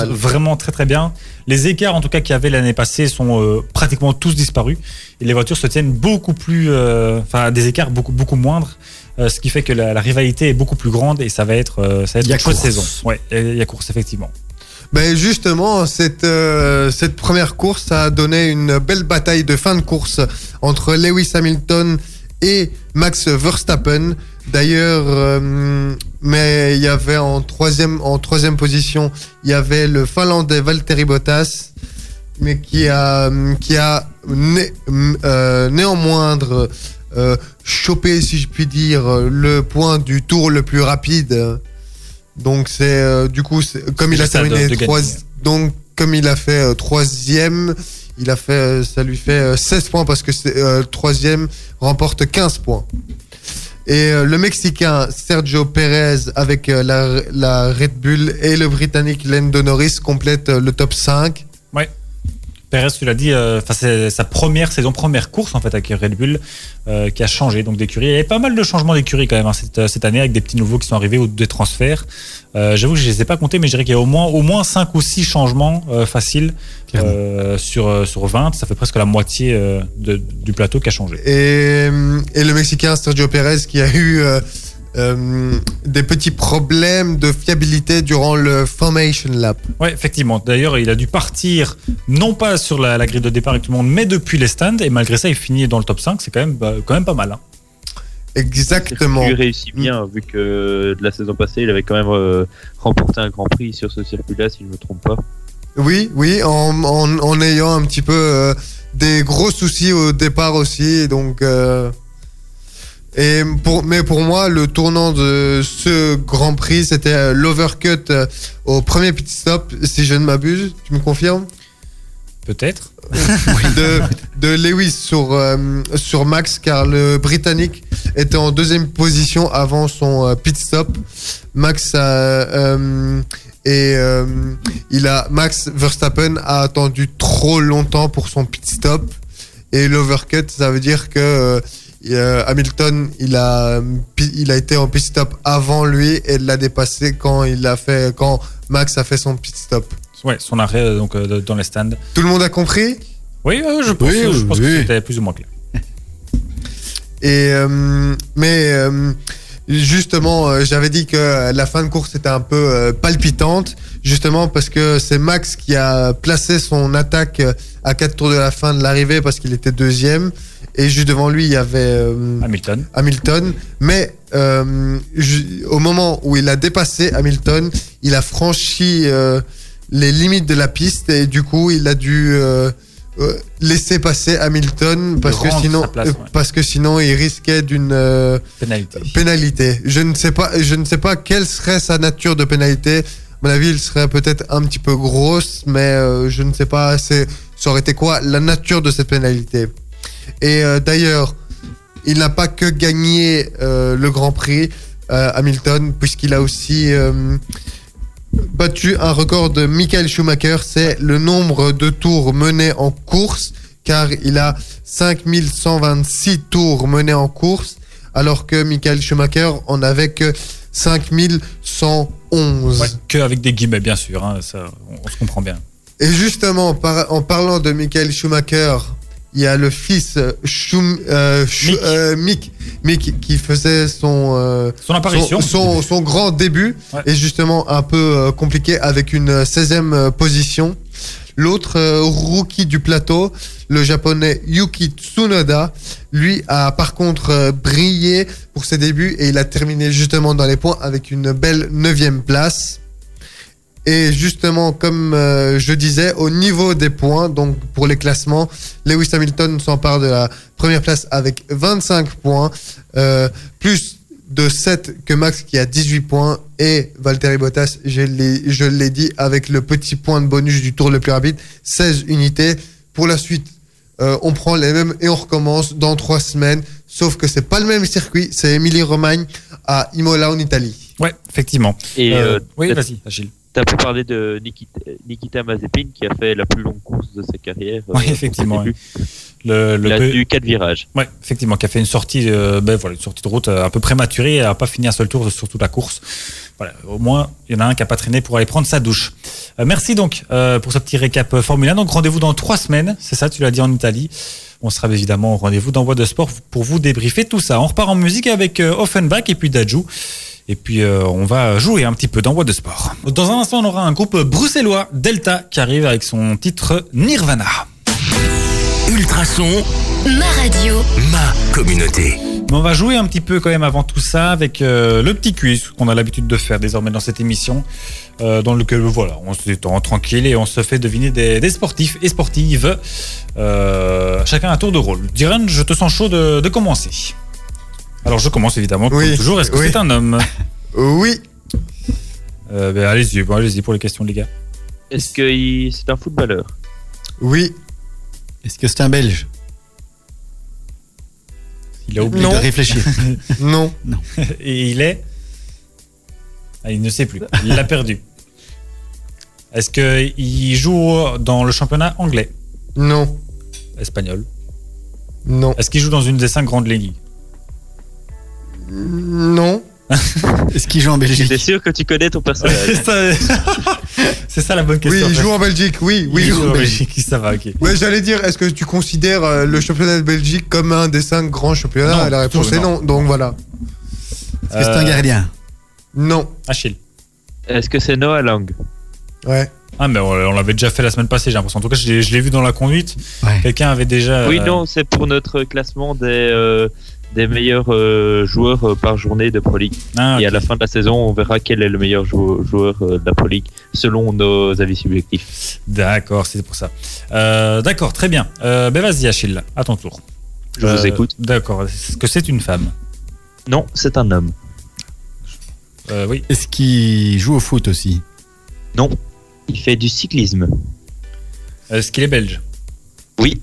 si
vraiment très très bien. Les écarts, en tout cas, qu'il y avait l'année passée, sont euh, pratiquement tous disparus. Et les voitures se tiennent beaucoup plus. Enfin, des écarts beaucoup, beaucoup moindres. euh, ce qui fait que la, la rivalité est beaucoup plus grande et ça va être, euh, ça va être
Il y a
une chouette
course.
saison. Ouais, il y a course, effectivement.
Ben justement, cette, euh, cette première course a donné une belle bataille de fin de course entre Lewis Hamilton et Max Verstappen. D'ailleurs, euh, mais il y avait en troisième, en troisième position, il y avait le Finlandais Valtteri Bottas, mais qui a, qui a né- euh, néanmoins chopé, si je puis dire, le point du tour le plus rapide. Donc c'est euh, du coup c'est- comme il a terminé trois, donc comme il a fait euh, troisième, il a fait euh, ça lui fait euh, 16 points parce que le troisième remporte 15 points. Et le Mexicain Sergio Perez avec la, la Red Bull et le Britannique Lando Norris complètent le top 5.
Perez, tu l'as dit, euh, enfin, c'est sa première saison, première course en fait avec Red Bull euh, qui a changé donc d'écurie. Il y avait pas mal de changements d'écurie quand même hein, cette, cette année avec des petits nouveaux qui sont arrivés ou des transferts. Euh, J'avoue que je les ai pas comptés, mais je dirais qu'il y a au moins au moins 5 ou 6 changements euh, faciles euh, sur euh, sur 20. Ça fait presque la moitié euh, de- du plateau qui a changé.
Et, euh, et le Mexicain Sergio Perez qui a eu euh, des petits problèmes de fiabilité durant le Formation Lap.
Ouais, effectivement. D'ailleurs, il a dû partir non pas sur la, la grille de départ avec tout le monde, mais depuis les stands. Et malgré ça, il finit dans le top 5. C'est quand même bah, quand même pas mal. hein.
Exactement.
Il réussit bien, vu que de la saison passée, il avait quand même euh, remporté un grand prix sur ce circuit-là, si je ne me trompe pas.
Oui, oui, en, en, en ayant un petit peu euh, des gros soucis au départ aussi. Donc, euh, et pour, mais pour moi, le tournant de ce Grand Prix, c'était euh, l'overcut euh, au premier pit stop, si je ne m'abuse. Tu me confirmes?
Peut-être. <laughs>
de, de Lewis sur, euh, sur Max, car le Britannique était en deuxième position avant son euh, pit stop. Max a, euh, et euh, il a Max Verstappen a attendu trop longtemps pour son pit stop et l'overcut, ça veut dire que euh, Hamilton, il a il a été en pit stop avant lui et l'a dépassé quand il a fait quand Max a fait son pit stop.
Ouais, son arrêt euh, donc euh, dans les stands.
Tout le monde a compris?
Oui, euh, je pense,
Oui,
je pense
oui.
que c'était plus ou moins clair. <laughs>
Et euh, mais euh, justement, euh, j'avais dit que la fin de course était un peu euh, palpitante, justement parce que c'est Max qui a placé son attaque à 4 tours de la fin de l'arrivée parce qu'il était deuxième. Et juste devant lui, il y avait euh,
Hamilton.
Hamilton. Mais euh, au moment où il a dépassé Hamilton, il a franchi euh, les limites de la piste et du coup, il a dû laisser passer Hamilton parce que sinon,
sa place, ouais.
parce que sinon, il risquait d'une
Pénalité.
pénalité. Je ne sais pas, je ne sais pas quelle serait sa nature de pénalité. À mon avis, il serait peut-être un petit peu grosse, mais je ne sais pas. C'est, ça aurait été quoi la nature de cette pénalité? Et euh, d'ailleurs, il n'a pas que gagné euh, le Grand Prix euh, Hamilton, puisqu'il a aussi euh, battu un record de Michael Schumacher. C'est le nombre de tours menés en course, car il a 5126 tours menés en course, alors que Michael Schumacher en avait que 5111.
Ouais, que avec des guillemets, bien sûr. hein, ça, on, on se comprend bien.
Et justement, par- en parlant de Michael Schumacher, il y a le fils euh, euh,
Mick.
euh, Mick, Mick qui faisait son, euh,
Son apparition.
son, son, son grand début
Ouais.
est justement un peu compliqué avec une 16e euh, position. L'autre rookie du plateau, le japonais Yuki Tsunoda, lui a par contre brillé pour ses débuts et il a terminé justement dans les points avec une belle 9e place. Et justement, comme euh, je disais, au niveau des points, donc pour les classements, Lewis Hamilton s'empare de la première place avec 25 points, euh, plus de 7 que Max qui a 18 points, et Valtteri Bottas, je l'ai je l'ai dit, avec le petit point de bonus du tour le plus rapide, 16 unités. pour la suite, euh, on prend les mêmes et on recommence dans trois semaines. Sauf que c'est pas le même circuit, c'est Émilie-Romagne à Imola en Italie.
Ouais, effectivement.
Et
Euh,
euh,
oui, vas-y, Achille.
T'as pu parler de Nikita, Nikita Mazepin qui a fait la plus longue course de sa carrière. euh,
Oui, effectivement. Le, le
Il a eu quatre virages.
Ouais, effectivement, qui a fait une sortie, euh, ben voilà, une sortie de route euh, un peu prématurée et a pas fini un seul tour sur toute la course. Voilà, au moins, il y en a un qui a pas traîné pour aller prendre sa douche. Euh, merci donc euh, pour ce petit récap Formule 1. Donc rendez-vous dans trois semaines, c'est ça, tu l'as dit en Italie. On sera évidemment au rendez-vous dans Voix de Sport pour vous débriefer tout ça. On repart en musique avec Offenbach et puis Dajou. Et puis euh, on va jouer un petit peu dans Voix de Sport. Dans un instant, on aura un groupe bruxellois, Delta, qui arrive avec son titre Nirvana.
Ultrason,
Ma radio.
ma communauté.
Mais on va jouer un petit peu quand même avant tout ça avec euh, le petit quiz qu'on a l'habitude de faire désormais dans cette émission, euh, dans lequel voilà, on se détend tranquille et on se fait deviner des, des sportifs et sportives, euh, chacun à tour de rôle. Diran, je te sens chaud de, de commencer. Alors je commence évidemment comme toujours. Est-ce que
oui.
c'est un homme <laughs>
Oui,
euh, ben, Allez-y, bon, allez-y pour les questions les gars.
Est-ce que il- c'est un footballeur?
Oui,
Est-ce que c'est un Belge?
Il a oublié
Il
Non.
doit réfléchir. <laughs>
non, <laughs>
et il est? Ah, il ne sait plus. Il l'a perdu. Est-ce qu'il joue dans le championnat anglais,
non,
espagnol?
Non,
Est-ce qu'il joue dans une des cinq grandes ligues?
Non, <laughs>
Est-ce qu'il joue en
J'étais
Belgique
sûr que tu connais ton personnage.
C'est ça, <laughs> c'est ça la bonne
oui,
question.
il joue en Belgique, oui, oui,
Il
il
joue
joue
en
Belgique.
Belgique, ça va, ok.
Ouais, j'allais dire, est-ce que tu considères euh, le championnat de Belgique comme un des cinq grands championnats?
Non,
La réponse est non, donc voilà.
Est-ce que c'est un
Euh,
gardien?
Non,
Achille.
Est-ce que c'est Noah Lang?
Ouais.
Ah, mais on, on l'avait déjà fait la semaine passée, j'ai l'impression. En tout cas, je l'ai vu dans la conduite.
Ouais.
Quelqu'un avait déjà.
Oui,
euh,
non, c'est pour notre classement des, euh, des meilleurs euh, joueurs euh, par journée de Pro League.
ah,
Et à la fin de la saison, on verra quel est le meilleur jou- joueur euh, de la Pro League selon nos avis subjectifs.
D'accord, c'est pour ça. Euh, D'accord, très bien. Euh, ben vas-y, Achille, à ton tour.
Je vous écoute.
D'accord. Est-ce que c'est une femme?
Non, c'est un homme.
Euh, Oui.
Est-ce qu'il joue au foot aussi?
Non, il fait du cyclisme.
Est-ce qu'il est belge?
Oui,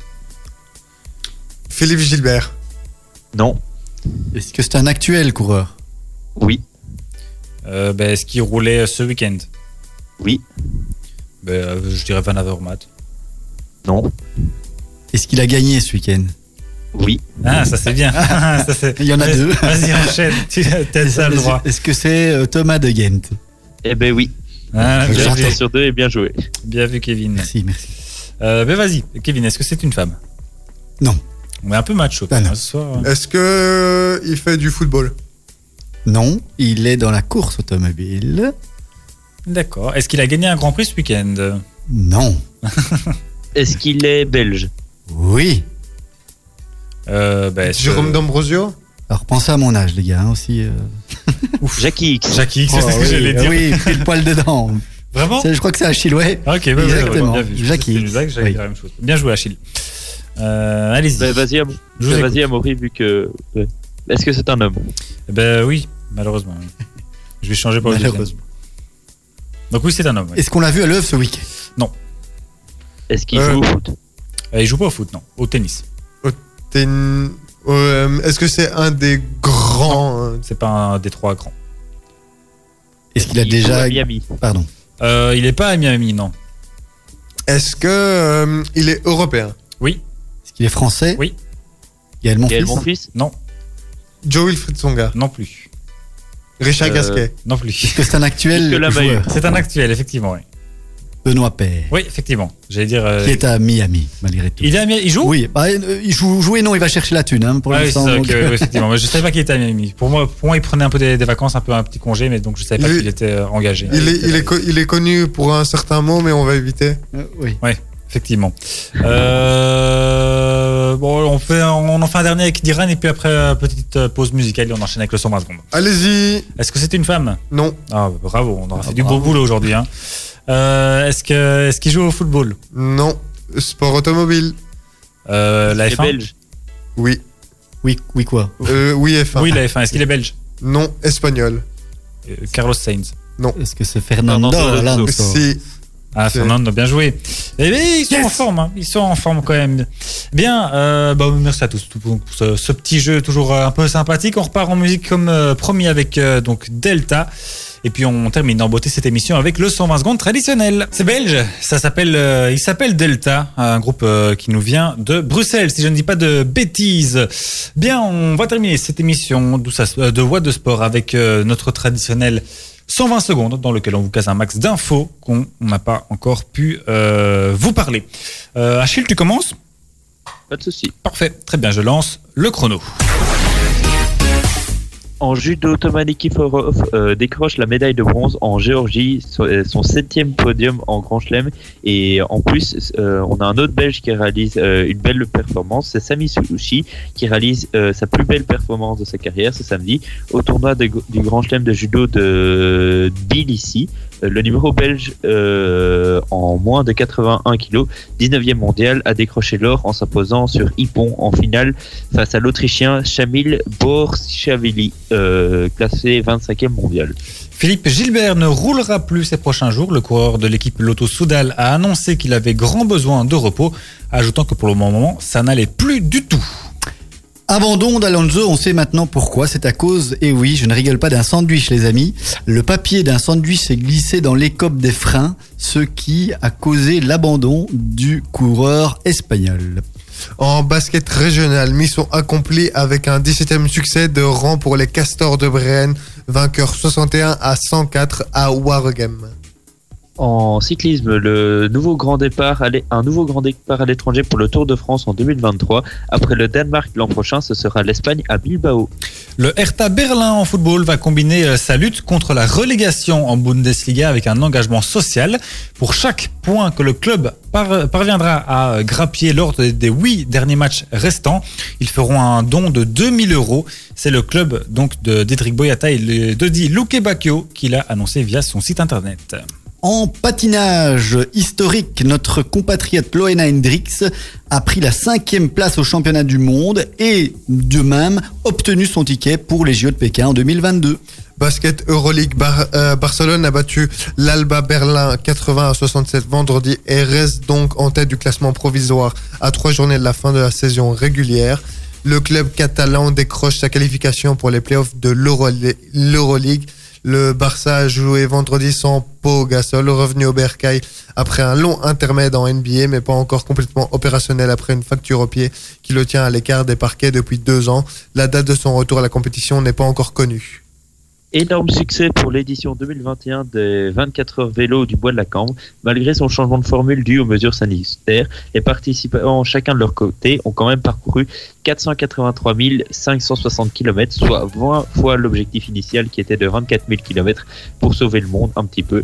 Philippe Gilbert.
Non,
Est-ce que c'est un actuel coureur?
Oui,
Euh, ben, Est-ce qu'il roulait ce week-end?
Oui,
ben, euh, Je dirais Van Avermaet.
non,
Est-ce qu'il a gagné ce week-end?
Oui,
Ah, ça c'est bien. <laughs> Ça, c'est-
Il y en a deux.
Vas-y, enchaîne. Tu as <laughs> ça le droit.
Est-ce que c'est euh, Thomas de Ghent
eh ben oui.
Ah, bien,
sur deux et bien joué.
bien vu, Kevin.
Merci, merci.
Euh, ben vas-y, Kevin, est-ce que c'est une femme?
Non.
On est un peu macho
Ah,
ce soir.
Est-ce que euh, il fait du football?
Non, il est dans la course automobile.
D'accord. Est-ce qu'il a gagné un grand prix ce week-end?
Non. <laughs>
Est-ce qu'il est belge?
Oui.
euh, ben, est-ce
Jérôme
que-
D'Ambrosio?
Alors pensez à mon âge, les gars, hein, aussi. euh.
Jackie X.
Jackie X, c'est
Oh,
ce que
oui,
j'allais dire.
Oui, pris le poil dedans.
Vraiment?
C'est- Je crois que c'est Achille, ouais.
Ah, Ok, ouais, ouais, ouais,
Exactement.
bien vu. Je
Jackie
pensais que c'était une
X.
blague, j'allais
Oui.
dire la même chose. Bien joué, Achille. Euh, Allez-y.
Ben, vas-y, Am- Amaury, vu que. ouais. Est-ce que c'est un homme?
Eh Ben oui, malheureusement. oui. <laughs> Je vais changer pour le.
Malheureusement.
Donc oui, c'est un homme. oui.
Est-ce qu'on l'a vu à l'œuvre ce week-end?
Est-ce qu'il
Euh,
joue au foot?
Euh, il joue pas au foot, non. Au tennis.
Une- euh, Est-ce que c'est un des grands
C'est pas un des trois grands.
Est-ce qu'il a
Il
déjà.
à Miami.
Pardon.
Euh, il est pas à Miami, non.
Est-ce que euh, il est européen?
Oui,
Qu'il est français
Oui.
Gaël
Gaël
Monfils
Monfils
non,
Joe Wilfried Songa,
non plus.
Richard
Euh,
Gasquet.
Non plus.
Est-ce que c'est un actuel
Que la
joueur
Maheu.
C'est un actuel, effectivement. Oui,
Benoît Père.
oui effectivement. J'allais dire. euh,
Qui est à Miami, malgré tout.
Il est à Miami. Il joue?
Oui, bah, euh, il joue, jouer, non, il va chercher la thune hein, pour
Ah oui, c'est
l'instant.
ça,
donc,
ok, oui, <laughs> effectivement. Mais je savais pas qu'il était à Miami. Pour moi, pour moi, il prenait un peu des, des vacances, un peu un petit congé, mais donc je savais pas
Il
qu'il était euh, engagé.
Il est, il, est co- il est connu pour un certain mot, mais on va éviter.
euh, oui.
Effectivement. Euh, bon, on fait, on en fait un dernier avec Diran et puis après euh, petite euh, pause musicale et on enchaîne avec le 120 secondes.
Allez-y.
Est-ce que c'est une femme?
Non,
Ah, bravo, on aura fait
Ah,
du
bravo.
beau boulot aujourd'hui. Hein. Euh, est-ce que, est-ce qu'il joue au football?
Non. Sport automobile.
euh, La
Il est
F1
belge.
Oui.
Oui, oui, quoi?
Euh, oui, F1.
Oui, la F1. Est-ce qu'il est belge?
Non, espagnol.
Euh, Carlos Sainz.
Est-ce que c'est Fernando
Fernando
Alonso?
Si.
Ah, Fernando, bien joué. Eh bien, ils sont en forme, hein. ils sont en forme quand même. Bien, euh, bah, merci à tous pour ce, ce petit jeu toujours euh, un peu sympathique. On repart en musique comme euh, promis avec euh, donc Delta. Et puis on termine en beauté cette émission avec le 120 secondes traditionnel. C'est belge, ça s'appelle, euh, il s'appelle Delta, un groupe euh, qui nous vient de Bruxelles, si je ne dis pas de bêtises. Bien, on va terminer cette émission de Voix de Sport avec euh, notre traditionnel 120 secondes dans lequel on vous casse un max d'infos qu'on n'a pas encore pu euh, vous parler. Euh, Achille, tu commences?
Pas de souci.
Parfait, très bien, je lance le chrono.
En judo, Thomas Nikiforov euh, décroche la médaille de bronze en Géorgie, son, euh, son septième podium en Grand Chelem. Et en plus, euh, on a un autre Belge qui réalise une belle performance, c'est Sami Sushi, qui réalise sa plus belle performance de sa carrière ce samedi au tournoi du Grand Chelem de judo de Tbilissi. Euh, le numéro belge euh, en moins de 81 kg, 19e mondial, a décroché l'or en s'imposant sur Ippon en finale face à l'Autrichien Shamil Borchavili, euh, classé 25e mondial.
Philippe Gilbert ne roulera plus ces prochains jours. Le coureur de l'équipe Lotto Soudal a annoncé qu'il avait grand besoin de repos, ajoutant que pour le moment, ça n'allait plus du tout.
Abandon d'Alonso, on sait maintenant pourquoi. C'est à cause, et oui, je ne rigole pas d'un sandwich, les amis. Le papier d'un sandwich s'est glissé dans l'écope des freins, ce qui a causé l'abandon du coureur espagnol.
En basket régional, mission accomplie avec un 17e succès de rang pour les Castors de Brenne, vainqueur 61 à 104 à Waregem.
En cyclisme, le nouveau grand départ, un nouveau grand départ à l'étranger pour le Tour de France en 2023. Après le Danemark l'an prochain, ce sera l'Espagne à Bilbao.
Le Hertha Berlin en football va combiner euh, sa lutte contre la relégation en Bundesliga avec un engagement social. Pour chaque point que le club par- parviendra à euh, grappiller lors de- des huit derniers matchs restants, ils feront un don de 2000 euros. C'est le club donc de Dietrich Boyata et de Di Luque Bacchio qui l'a annoncé via son site internet.
En patinage historique, notre compatriote Loena Hendrix a pris la cinquième place au championnat du monde et de même obtenu son ticket pour les JO de Pékin en 2022.
Basket Euroleague, euh, Barcelone a battu l'Alba Berlin 80 à 67 vendredi et reste donc en tête du classement provisoire à trois journées de la fin de la saison régulière. Le club catalan décroche sa qualification pour les playoffs de l'Euroleague. Le Barça a joué vendredi sans Pau Gasol, revenu au Bercail après un long intermède en NBA, mais pas encore complètement opérationnel après une facture au pied qui le tient à l'écart des parquets depuis deux ans. La date de son retour à la compétition n'est pas encore connue.
Énorme succès pour l'édition 2021 des 24 heures vélo du Bois de la Cambre. Malgré son changement de formule dû aux mesures sanitaires, les participants, chacun de leur côté, ont quand même parcouru 483 560 km, soit 20 fois l'objectif initial qui était de 24 000 km pour sauver le monde un petit peu.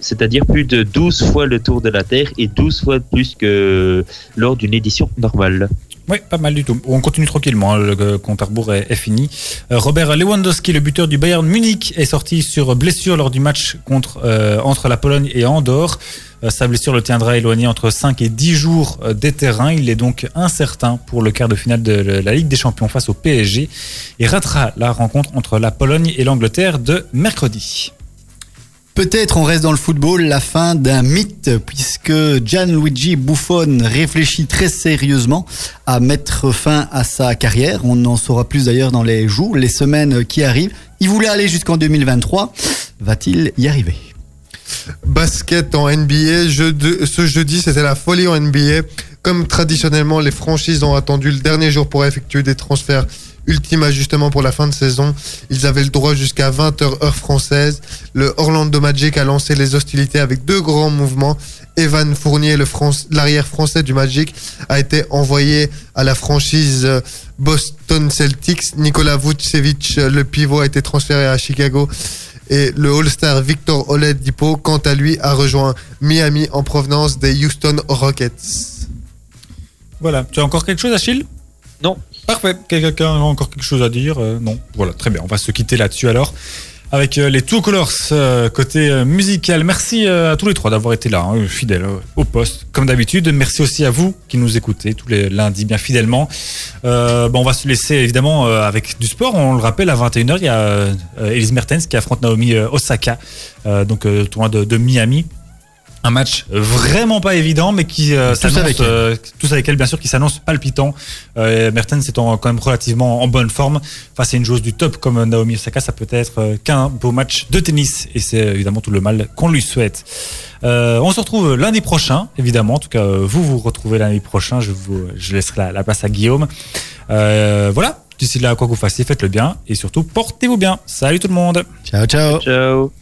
C'est-à-dire plus de 12 fois le tour de la Terre et 12 fois plus que lors d'une édition normale.
Oui, pas mal du tout. On continue tranquillement, hein, le compte à rebours est, fini. Euh, Robert Lewandowski, le buteur du Bayern Munich, est sorti sur blessure lors du match contre, euh, entre la Pologne et Andorre. Euh, sa blessure le tiendra éloigné entre 5 et 10 jours euh, des terrains. Il est donc incertain pour le quart de finale de la Ligue des Champions face au PSG et ratera la rencontre entre la Pologne et l'Angleterre de mercredi.
Peut-être on reste dans le football, la fin d'un mythe, puisque Gianluigi Buffon réfléchit très sérieusement à mettre fin à sa carrière. On en saura plus d'ailleurs dans les jours, les semaines qui arrivent. Il voulait aller jusqu'en 2023. Va-t-il y arriver?
Basket en NBA, ce jeudi c'était la folie en NBA. Comme traditionnellement, les franchises ont attendu le dernier jour pour effectuer des transferts ultime ajustement pour la fin de saison. Ils avaient le droit jusqu'à 20h heure française. Le Orlando Magic a lancé les hostilités avec deux grands mouvements. Evan Fournier, le France- l'arrière français du Magic, a été envoyé à la franchise euh, Boston Celtics. Nikola Vucevic, euh, le pivot, a été transféré à Chicago. Et le All-Star Victor Oladipo, quant à lui, a rejoint Miami en provenance des Houston Rockets.
Voilà. Tu as encore quelque chose, Achille?
Non.
Parfait. Quelqu'un a encore quelque chose à dire Euh, Non. Voilà, très bien. On va se quitter là-dessus alors. Avec euh, les Two Colors euh, côté musical. Merci à tous les trois d'avoir été là, hein, fidèles au poste, comme d'habitude. Merci aussi à vous qui nous écoutez tous les lundis bien fidèlement. Bon, on va se laisser évidemment avec du sport. On le rappelle, à 21h, il y a Elise Mertens qui affronte Naomi Osaka, donc tournoi de Miami. Un match vraiment pas évident, mais qui euh,
Tous
s'annonce,
avec elle.
euh, tous avec elle, bien sûr, qui s'annonce palpitant. Euh, Mertens étant quand même relativement en bonne forme face à une joueuse du top comme Naomi Osaka, ça peut être euh, qu'un beau match de tennis, et c'est évidemment tout le mal qu'on lui souhaite. Euh, on se retrouve lundi prochain, évidemment. En tout cas, euh, vous vous retrouvez lundi prochain. Je vous, je laisserai la, la place à Guillaume. Euh, voilà. D'ici là, quoi que vous fassiez, faites-le bien et surtout portez-vous bien. Salut tout le monde.
Ciao, ciao.
Ciao.